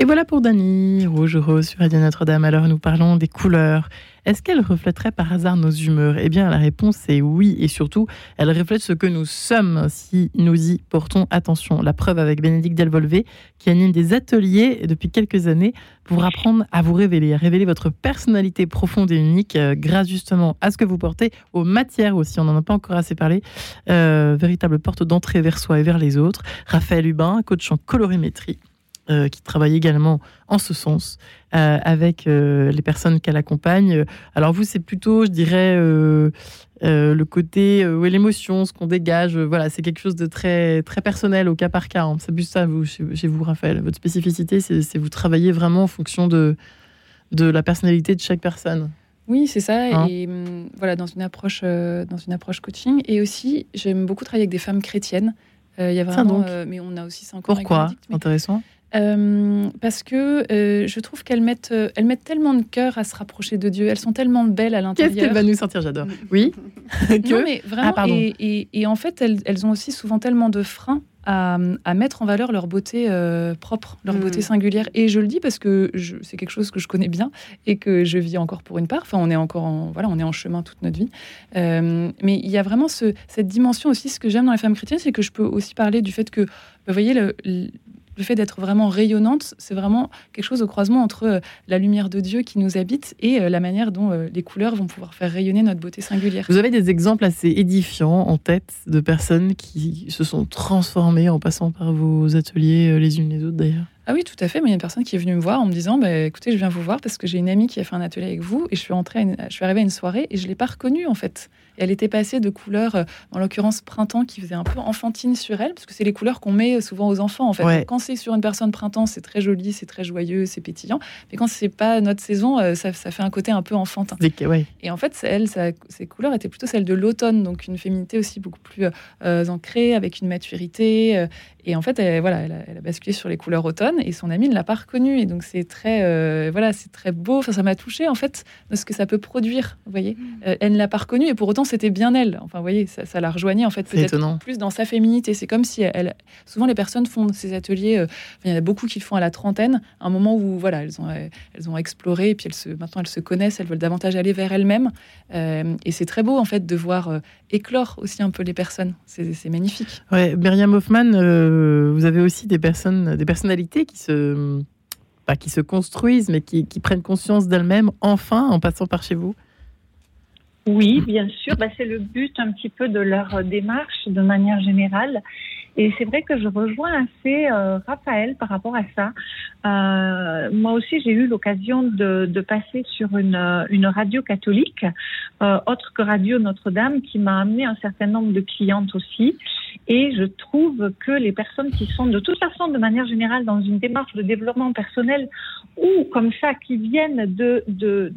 Et voilà pour Dany, Rouge Rose sur Radio Notre-Dame. Alors nous parlons des couleurs. Est-ce qu'elles reflèteraient par hasard nos humeurs? Eh bien la réponse est oui et surtout elles reflètent ce que nous sommes si nous y portons attention. La preuve avec Bénédicte Delvolvé qui anime des ateliers depuis quelques années pour apprendre à vous révéler, à révéler votre personnalité profonde et unique euh, grâce justement à ce que vous portez, aux matières aussi, on n'en a pas encore assez parlé, euh, véritable porte d'entrée vers soi et vers les autres. Raphaël Hubin, coach en colorimétrie euh, qui travaille également en ce sens euh, avec euh, les personnes qu'elle accompagne. Alors vous, c'est plutôt, je dirais, le côté euh, ouais, l'émotion, ce qu'on dégage. voilà, c'est quelque chose de très très personnel au cas par cas. hein. C'est plus ça, vous, chez, chez vous, Raphaël. Votre spécificité, c'est vous travaillez vraiment en fonction de de la personnalité de chaque personne. Oui, c'est ça. Hein et hum, voilà, dans une approche, dans une approche coaching. Et aussi, j'aime beaucoup travailler avec des femmes chrétiennes. Il y a vraiment, donc. mais on a aussi ça encore. Pourquoi? Mais- Intéressant. Euh, parce que euh, je trouve qu'elles mettent, euh, elles mettent tellement de cœur à se rapprocher de Dieu. Elles sont tellement belles à l'intérieur. Qu'est-ce qu'elle va nous sortir J'adore. Oui. [laughs] que Non, mais vraiment. Ah, et, et- et en fait, elles, elles ont aussi souvent tellement de freins à, à mettre en valeur leur beauté propre, leur Mm. beauté singulière. Et je le dis parce que c'est quelque chose que je connais bien et que je vis encore pour une part. Enfin, on est encore en, voilà, on est en chemin toute notre vie. Mais il y a vraiment ce- cette dimension aussi. Ce que j'aime dans les femmes chrétiennes, c'est que je peux aussi parler du fait que, vous voyez, le, le- le fait d'être vraiment rayonnante, c'est vraiment quelque chose au croisement entre euh, la lumière de Dieu qui nous habite et euh, la manière dont euh, les couleurs vont pouvoir faire rayonner notre beauté singulière. Vous avez des exemples assez édifiants en tête de personnes qui se sont transformées en passant par vos ateliers les unes les autres d'ailleurs? Ah oui, tout à fait. Moi, il y a une personne qui est venue me voir en me disant bah, écoutez, je viens vous voir parce que j'ai une amie qui a fait un atelier avec vous et je suis, entrée à une- je suis arrivée à une soirée et je ne l'ai pas reconnue en fait. Et elle était passée de couleurs, euh, en l'occurrence printemps, qui faisait un peu enfantine sur elle, parce que c'est les couleurs qu'on met souvent aux enfants en fait. Ouais. Quand c'est sur une personne printemps, c'est très joli, c'est très joyeux, c'est pétillant. Mais quand c'est pas notre saison, euh, ça, ça fait un côté un peu enfantin. Ouais. Et en fait, elle, ses couleurs étaient plutôt celles de l'automne, donc une féminité aussi beaucoup plus euh, ancrée, avec une maturité. euh, et en fait, elle, voilà, elle a, elle a basculé sur les couleurs automne, et son amie ne l'a pas reconnue. Et donc c'est très, euh, voilà, c'est très beau. Enfin, ça m'a touchée en fait de ce que ça peut produire. Vous voyez, Euh, elle ne l'a pas reconnue, et pour autant c'était bien elle. Enfin, vous voyez, ça, ça la rejoignait en fait C'est peut-être étonnant. plus dans sa féminité. C'est comme si elle, souvent les personnes font ces ateliers. euh, il y en a beaucoup qui le font à la trentaine, un moment où voilà, elles ont, elles ont exploré, et puis elles se, maintenant elles se connaissent, elles veulent davantage aller vers elles-mêmes. Et c'est très beau en fait de voir éclore aussi un peu les personnes. C'est magnifique. Ouais, Myriam Hoffman, euh, vous avez aussi des personnes, des personnalités qui se, pas qui se construisent, mais qui, qui prennent conscience d'elles-mêmes enfin en passant par chez vous. Oui, bien sûr. Bah, c'est le but un petit peu de leur démarche de manière générale. Et c'est vrai que je rejoins assez euh, Raphaël par rapport à ça. Euh, moi aussi, j'ai eu l'occasion de, passer sur une, euh, radio catholique, autre que Radio Notre-Dame, qui m'a amené un certain nombre de clientes aussi. Et je trouve que les personnes qui sont de toute façon, de manière générale, dans une démarche de développement personnel ou comme ça, qui viennent de, de,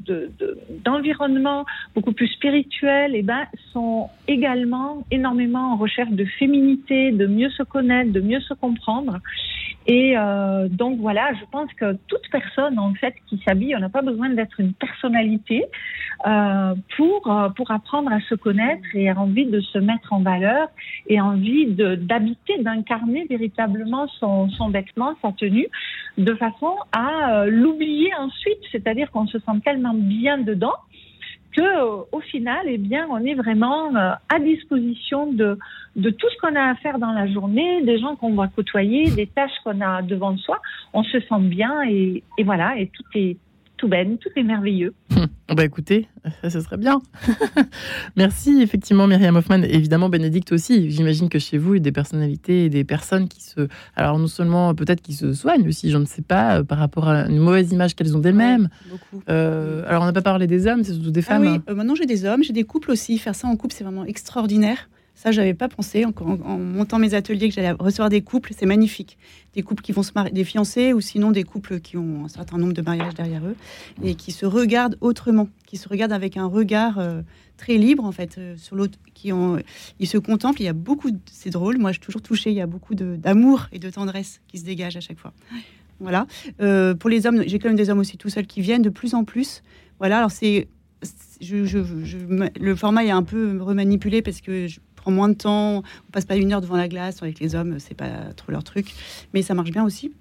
d'environnements beaucoup plus spirituels, eh ben, sont également énormément en recherche de féminité, de mieux se connaître, de mieux se comprendre. Et euh, donc voilà, je pense que toute personne en fait qui s'habille, on n'a pas besoin d'être une personnalité euh, pour euh, pour apprendre à se connaître et a envie de se mettre en valeur et envie d'habiter, d'incarner véritablement son, son vêtement, sa tenue, de façon à l'oublier ensuite. C'est-à-dire qu'on se sent tellement bien dedans que euh, au final, eh bien, on est vraiment euh, à disposition de, tout ce qu'on a à faire dans la journée, des gens qu'on va côtoyer, des tâches qu'on a devant soi. On se sent bien et voilà, et tout est tout ben, tout est merveilleux. Hum. [laughs] Bah écoutez, ça serait bien. [laughs] Merci effectivement Myriam Hoffman, évidemment Bénédicte aussi. J'imagine que chez vous, il y a des personnalités et des personnes qui se... Alors non seulement peut-être qui se soignent aussi, je ne sais pas, euh, par rapport à une mauvaise image qu'elles ont d'elles-mêmes. Euh, alors on n'a pas parlé des hommes, c'est surtout des ah femmes. oui, euh, maintenant j'ai des hommes, j'ai des couples aussi. Faire ça en couple, c'est vraiment extraordinaire. Ça, j'avais pas pensé en, montant mes ateliers que j'allais recevoir des couples. C'est magnifique. Des couples qui vont se marier, des fiancés ou sinon des couples qui ont un certain nombre de mariages derrière eux et qui se regardent autrement, qui se regardent avec un regard euh, très libre en fait euh, sur l'autre. Qui ont, ils se contemplent. Il y a beaucoup, c'est drôle. Moi, je suis toujours touchée. Il y a beaucoup d'amour et de tendresse qui se dégagent à chaque fois. Voilà. Euh, pour les hommes, j'ai quand même des hommes aussi tout seuls qui viennent de plus en plus. Voilà. Alors c'est le format est un peu remanipulé parce que prend moins de temps. On passe pas une heure devant la glace avec les hommes, c'est pas trop leur truc, mais ça marche bien aussi.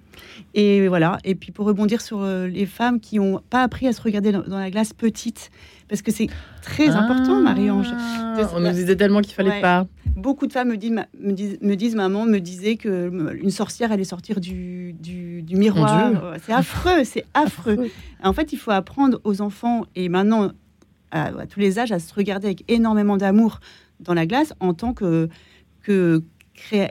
Et voilà. Et puis pour rebondir sur euh, les femmes qui ont pas appris à se regarder dans, la glace petite, parce que c'est très important, ah. Marie-Ange. On nous disait tellement qu'il fallait pas. Beaucoup de femmes me disent, me disent, me disent, maman me disait que une sorcière allait sortir du, du, miroir. C'est affreux, c'est [laughs] affreux. En fait, il faut apprendre aux enfants et maintenant à, à tous les âges à se regarder avec énormément d'amour dans la glace en tant que,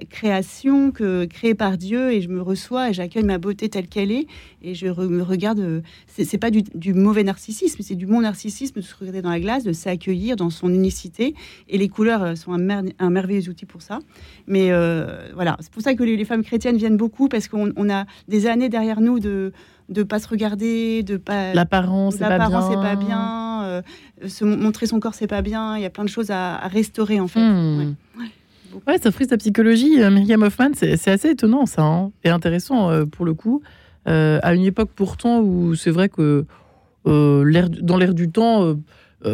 création que créée par Dieu et je me reçois et j'accueille ma beauté telle qu'elle est et je me regarde c'est pas du, mauvais narcissisme c'est du bon narcissisme de se regarder dans la glace de s'accueillir dans son unicité et les couleurs euh, sont un, un merveilleux outil pour ça. Mais euh, voilà c'est pour ça que les, femmes chrétiennes viennent beaucoup parce qu'on a des années derrière nous de de pas se regarder, de pas l'apparence, c'est pas bien, c'est pas bien, euh, se montrer son corps, c'est pas bien. Il y a plein de choses à, restaurer en fait. Hmm. Ouais. ça frise ta psychologie, euh, Myriam Hoffman. C'est assez étonnant ça, hein, et intéressant euh, pour le coup. à une époque pourtant où c'est vrai que dans l'air du temps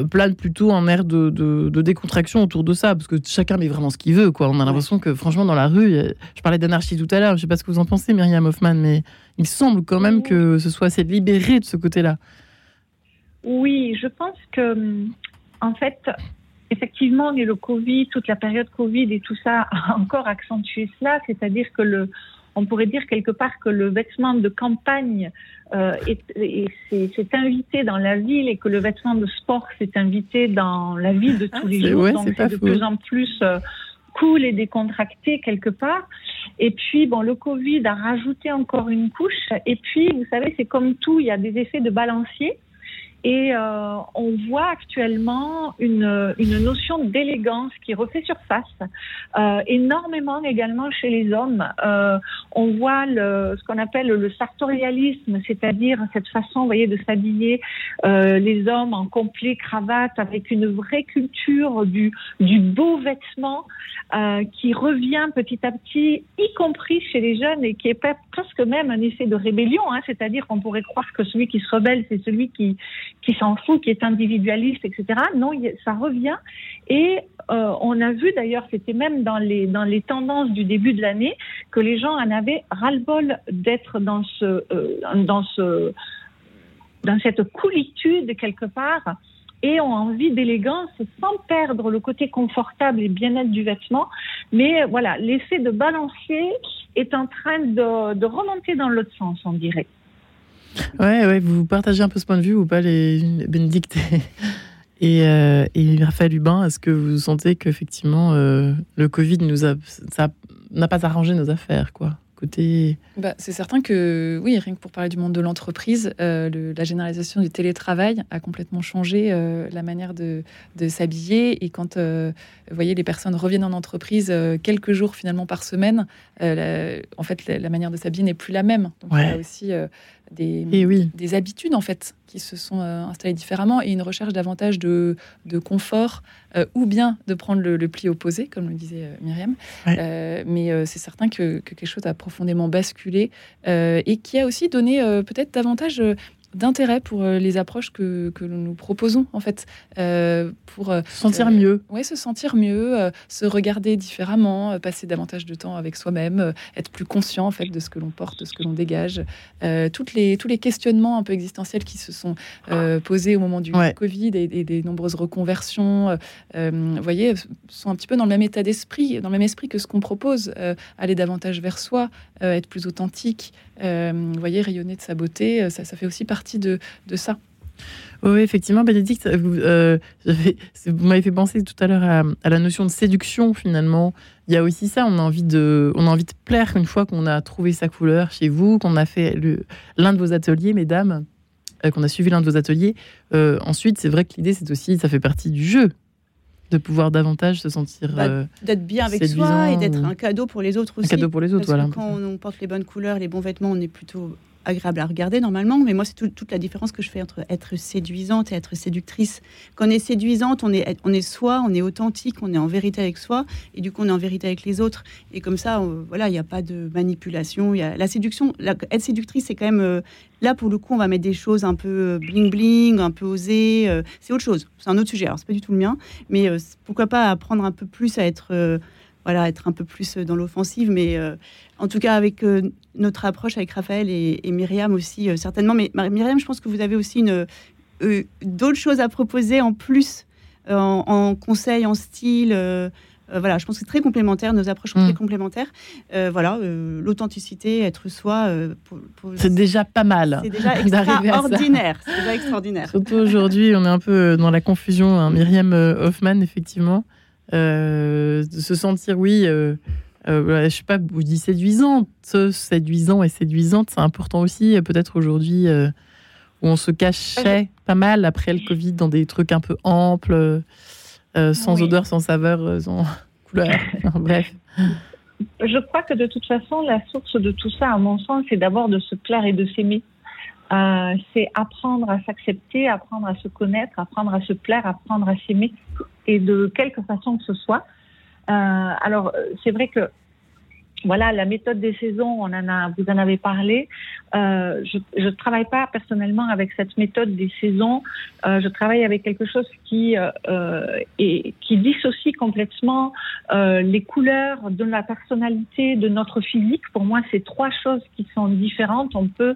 plane plutôt un air de, de, décontraction autour de ça, parce que chacun met vraiment ce qu'il veut. Quoi. On a l'impression que, franchement, dans la rue, je parlais d'anarchie tout à l'heure, je ne sais pas ce que vous en pensez, Myriam Hoffman, mais il semble quand même que ce soit assez libéré de ce côté-là. Oui, je pense que, en fait, effectivement, le Covid, toute la période Covid et tout ça a encore accentué cela, c'est-à-dire que le, on pourrait dire quelque part que le vêtement de campagne euh, s'est invité dans la ville et que le vêtement de sport s'est invité dans la vie de tous ah, les jours. Donc c'est de plus en plus euh, cool et décontracté quelque part. Et puis, bon, le Covid a rajouté encore une couche. Et puis, vous savez, c'est comme tout, il y a des effets de balancier. Et euh, on voit actuellement une, notion d'élégance qui refait surface, euh, énormément également chez les hommes. Euh, on voit ce qu'on appelle le sartorialisme, c'est-à-dire cette façon, voyez, de s'habiller les hommes en complet cravate avec une vraie culture du, beau vêtement qui revient petit à petit, y compris chez les jeunes et qui est presque même un effet de rébellion, hein, c'est-à-dire qu'on pourrait croire que celui qui se rebelle, c'est celui qui qui s'en fout, qui est individualiste, etc. Non, ça revient. Et euh, on a vu d'ailleurs, c'était même dans les, dans les tendances du début de l'année, que les gens en avaient ras-le-bol d'être dans, ce, euh, dans, ce, dans cette coolitude quelque part et ont envie d'élégance sans perdre le côté confortable et bien-être du vêtement. Mais voilà, l'effet de balancier est en train de, de remonter dans l'autre sens, on dirait. Ouais, ouais, vous partagez un peu ce point de vue ou pas, les Bénédicte [laughs] Et, euh, et, Raphaël Hubin, est-ce que vous sentez qu'effectivement euh, le Covid nous a, ça n'a pas arrangé nos affaires, quoi Côté... Bah, c'est certain que oui, rien que pour parler du monde de l'entreprise, euh, la généralisation du télétravail a complètement changé la manière de, de s'habiller. Et quand vous voyez les personnes reviennent en entreprise quelques jours finalement par semaine, en fait la, manière de s'habiller n'est plus la même. Donc il y a aussi des, oui. des habitudes en fait qui se sont euh, installées différemment et une recherche davantage de, de confort euh, ou bien de prendre le, pli opposé, comme le disait euh, Myriam. mais c'est certain que, que, quelque chose a profondément basculé et qui a aussi donné peut-être davantage d'intérêt pour euh, les approches que, que nous proposons, en fait, euh, pour euh, se sentir mieux. Oui, se sentir mieux, se regarder différemment, passer davantage de temps avec soi-même, être plus conscient en fait de ce que l'on porte, de ce que l'on dégage. toutes les, tous les questionnements un peu existentiels qui se sont posés au moment du Covid et, des nombreuses reconversions, vous voyez, sont un petit peu dans le même état d'esprit, dans le même esprit que ce qu'on propose, aller davantage vers soi, être plus authentique, vous voyez, rayonner de sa beauté, ça, ça fait aussi partie de, de ça. Oui, effectivement, Bénédicte, vous, euh, [laughs] vous m'avez fait penser tout à l'heure à, la notion de séduction, finalement. Il y a aussi ça, on a envie de, on a envie de plaire une fois qu'on a trouvé sa couleur chez vous, qu'on a fait l'un de vos ateliers, mesdames, euh, qu'on a suivi l'un de vos ateliers. Euh, ensuite, c'est vrai que l'idée, c'est aussi, ça fait partie du jeu, de pouvoir davantage se sentir bah, d'être bien avec soi et d'être un cadeau pour les autres aussi. Un cadeau pour les autres, voilà. quand on porte les bonnes couleurs, les bons vêtements, on est plutôt agréable à regarder normalement, mais moi c'est toute la différence que je fais entre être séduisante et être séductrice. Quand on est séduisante, on est, on est soi, on est authentique, on est en vérité avec soi, et du coup on est en vérité avec les autres. Et comme ça, voilà, il n'y a pas de manipulation. La séduction, être séductrice, c'est quand même euh, là pour le coup, on va mettre des choses un peu bling bling, un peu osées. Euh, c'est autre chose, c'est un autre sujet. Alors c'est pas du tout le mien, mais euh, pourquoi pas apprendre un peu plus à être voilà, être un peu plus dans l'offensive. Mais euh, en tout cas, avec euh, notre approche avec Raphaël et, Myriam aussi, euh, certainement. Mais Myriam, je pense que vous avez aussi une, d'autres choses à proposer en plus, en, conseil, en style. voilà, je pense que c'est très complémentaire, nos approches sont très mm. complémentaires. voilà, l'authenticité, être soi. c'est déjà pas mal. C'est déjà [laughs] extraordinaire. C'est déjà extraordinaire. Surtout aujourd'hui, on est un peu dans la confusion. Hein. Myriam Hoffman, effectivement. Euh, de se sentir, oui, euh, euh, je sais pas, vous dites séduisante, séduisant et séduisante, c'est important aussi, peut-être aujourd'hui, où on se cachait pas mal après le Covid dans des trucs un peu amples, sans odeur, sans saveur, sans [laughs] couleur, bref. Je crois que de toute façon, la source de tout ça, à mon sens, c'est d'abord de se plaire et de s'aimer. C'est apprendre à s'accepter, apprendre à se connaître, apprendre à se plaire, apprendre à s'aimer et de quelque façon que ce soit. Euh, alors, c'est vrai que voilà, la méthode des saisons, on en a, vous en avez parlé. Euh, je ne travaille pas personnellement avec cette méthode des saisons. Euh, je travaille avec quelque chose qui, euh, et, qui dissocie complètement euh, les couleurs de la personnalité, de notre physique. Pour moi, c'est trois choses qui sont différentes. On peut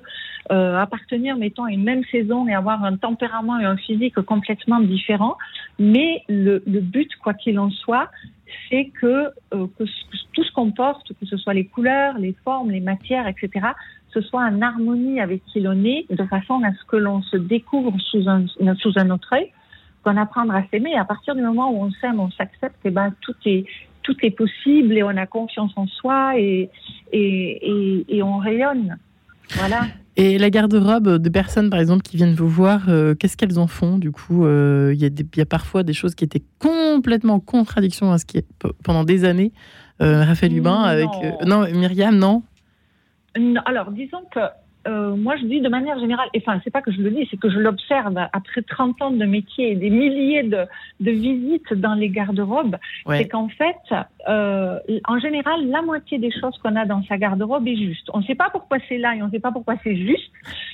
euh, appartenir, mettons, à une même saison et avoir un tempérament et un physique complètement différents. Mais le, le but, quoi qu'il en soit, c'est que, euh, que, tout ce qu'on porte, que ce soit les couleurs, les formes, les matières, etc., ce soit en harmonie avec qui l'on est, de façon à ce que l'on se découvre sous un, sous un autre œil, qu'on apprendre à s'aimer. À partir du moment où on s'aime, on s'accepte, et eh ben tout est tout est possible et on a confiance en soi et, et, et, et on rayonne. Voilà. Et la garde-robe de personnes, par exemple, qui viennent vous voir, euh, qu'est-ce qu'elles en font Du coup, euh, il y, a parfois des choses qui étaient complètement en contradiction à ce qui est pendant des années. Euh, Raphaël Hubin, avec. non, Myriam, non Alors, disons que euh, moi, je dis de manière générale, enfin, c'est pas que je le dis, c'est que je l'observe après 30 ans de métier et des milliers de, de visites dans les garde-robes, c'est qu'en fait, euh, en général, la moitié des choses qu'on a dans sa garde-robe est juste. On ne sait pas pourquoi c'est là et on ne sait pas pourquoi c'est juste,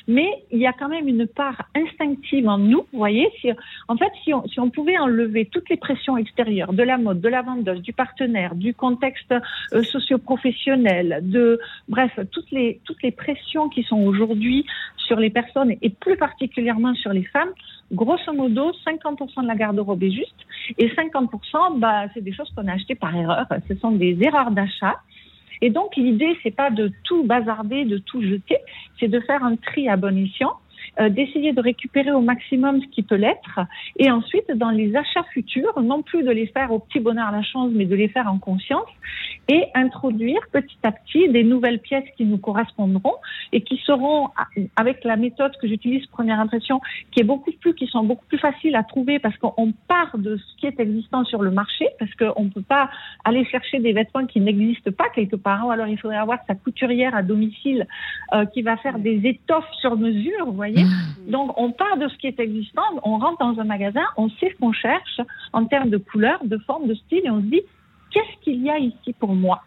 mais il y a quand même une part instinctive en nous, vous voyez. Si, en fait, si on, si on pouvait enlever toutes les pressions extérieures, de la mode, de la vendeuse, du partenaire, du contexte euh, socio-professionnel, de, bref, toutes les, toutes les pressions qui sont aujourd'hui sur les personnes et plus particulièrement sur les femmes, grosso modo, 50% de la garde-robe est juste et 50%, bah, c'est des choses qu'on a achetées par erreur. Ce sont des erreurs d'achat. Et donc, l'idée, c'est pas de tout bazarder, de tout jeter, c'est de faire un tri à bon escient euh, d'essayer de récupérer au maximum ce qui peut l'être, et ensuite dans les achats futurs, non plus de les faire au petit bonheur la chance, mais de les faire en conscience, et introduire petit à petit des nouvelles pièces qui nous correspondront et qui seront, avec la méthode que j'utilise première impression, qui est beaucoup plus, qui sont beaucoup plus faciles à trouver parce qu'on part de ce qui est existant sur le marché, parce qu'on ne peut pas aller chercher des vêtements qui n'existent pas quelque part. Alors il faudrait avoir sa couturière à domicile euh, qui va faire des étoffes sur mesure, vous voyez. Mmh. Donc on part de ce qui est existant, on rentre dans un magasin, on sait ce qu'on cherche en termes de couleur, de forme, de style, et on se dit qu'est-ce qu'il y a ici pour moi?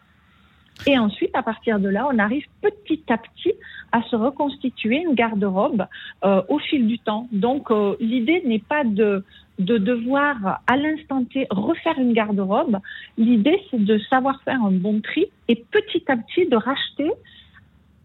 Et ensuite, à partir de là, on arrive petit à petit à se reconstituer une garde-robe euh, au fil du temps. Donc, euh, l'idée n'est pas de, de devoir à l'instant T refaire une garde-robe. L'idée, c'est de savoir faire un bon tri et petit à petit de racheter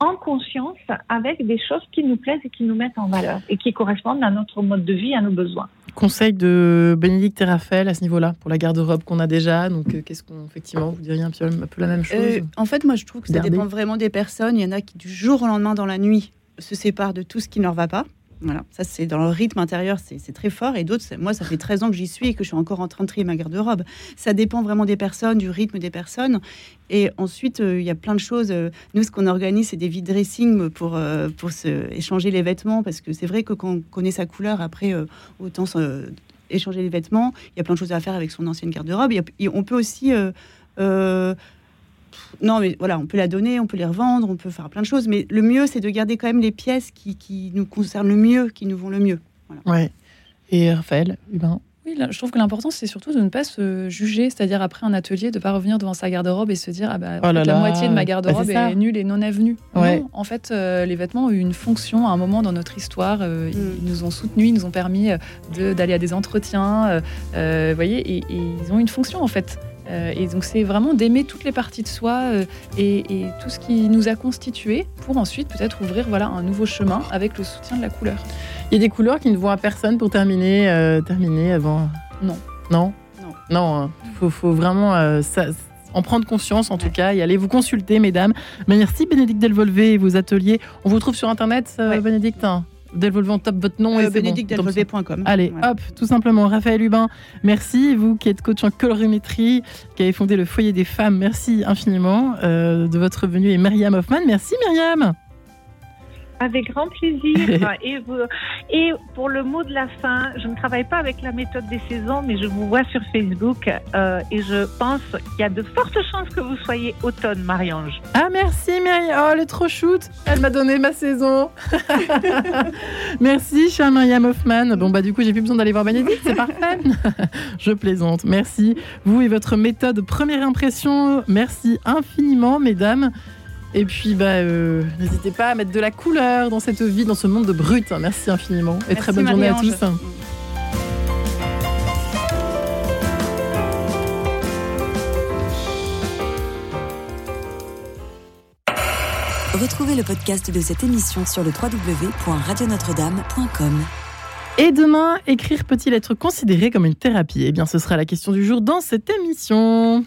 en conscience avec des choses qui nous plaisent et qui nous mettent en valeur et qui correspondent à notre mode de vie, à nos besoins. Conseil de Bénédicte et Raphaël à ce niveau-là, pour la garde-robe qu'on a déjà. Donc, euh, qu'est-ce qu'on, effectivement, vous diriez un peu, la même chose? euh, En fait, moi, je trouve que ça dépend vraiment des personnes. Il y en a qui, du jour au lendemain, dans la nuit, se séparent de tout ce qui ne leur va pas. Voilà, ça c'est dans le rythme intérieur, c'est très fort. Et d'autres, moi, ça fait 13 ans que j'y suis et que je suis encore en train de trier ma garde-robe. Ça dépend vraiment des personnes, du rythme des personnes. Et ensuite, euh, il y a plein de choses. Euh, nous, ce qu'on organise, c'est des vide dressing pour, euh, pour se, échanger les vêtements. Parce que c'est vrai que quand on connaît sa couleur, après, autant échanger les vêtements. Il y a plein de choses à faire avec son ancienne garde-robe. On peut aussi non, mais voilà, on peut la donner, on peut les revendre, on peut faire plein de choses. Mais le mieux, c'est de garder quand même les pièces qui, nous concernent le mieux, qui nous vont le mieux. Ouais. Et Raphaël, Hubin oui, je trouve que l'important, c'est surtout de ne pas se juger, c'est-à-dire après un atelier, de ne pas revenir devant sa garde-robe et se dire ah bah, oh la moitié de ma garde-robe bah, est, nulle et non avenue. Ouais. Non, en fait, euh, les vêtements ont eu une fonction à un moment dans notre histoire. Euh, ils mm. nous ont soutenus, ils nous ont permis euh, d'aller à des entretiens, vous voyez, et, et, ils ont une fonction en fait. Euh, et donc c'est vraiment d'aimer toutes les parties de soi euh, et, tout ce qui nous a constitués pour ensuite peut-être ouvrir voilà, un nouveau chemin avec le soutien de la couleur. Il y a des couleurs qui ne vont à personne pour terminer, euh, terminer avant? Non. Non? Non. Non, hein. faut, faut, vraiment en prendre conscience en tout cas et aller vous consulter mesdames. merci Bénédicte Delvolvé et vos ateliers. On vous trouve sur internet Bénédicte? Delvolvé, top votre nom euh, et Allez, hop, tout simplement. Raphaël Hubin, merci. Vous qui êtes coach en colorimétrie, qui avez fondé le foyer des femmes, merci infiniment euh, de votre venue. Et Myriam Hoffman, merci Myriam. Avec grand plaisir. [laughs] et, et pour le mot de la fin, je ne travaille pas avec la méthode des saisons, mais je vous vois sur Facebook euh, et je pense qu'il y a de fortes chances que vous soyez automne, Marie-Ange. Ah, merci, Myriam. Oh, elle est trop shoot. Elle m'a donné ma saison. [laughs] merci, chère Myriam Hoffman. Bon, bah, du coup, j'ai plus besoin d'aller voir Bénédicte, c'est parfait. [laughs] je plaisante. Merci. Vous et votre méthode première impression, merci infiniment, mesdames. Et puis, bah, euh, n'hésitez pas à mettre de la couleur dans cette vie, dans ce monde de brut. Merci infiniment. Et très bonne journée à tous. Retrouvez le podcast de cette émission sur le www.radionotre-dame.com. Et demain, écrire peut-il être considéré comme une thérapie? Eh bien, ce sera la question du jour dans cette émission.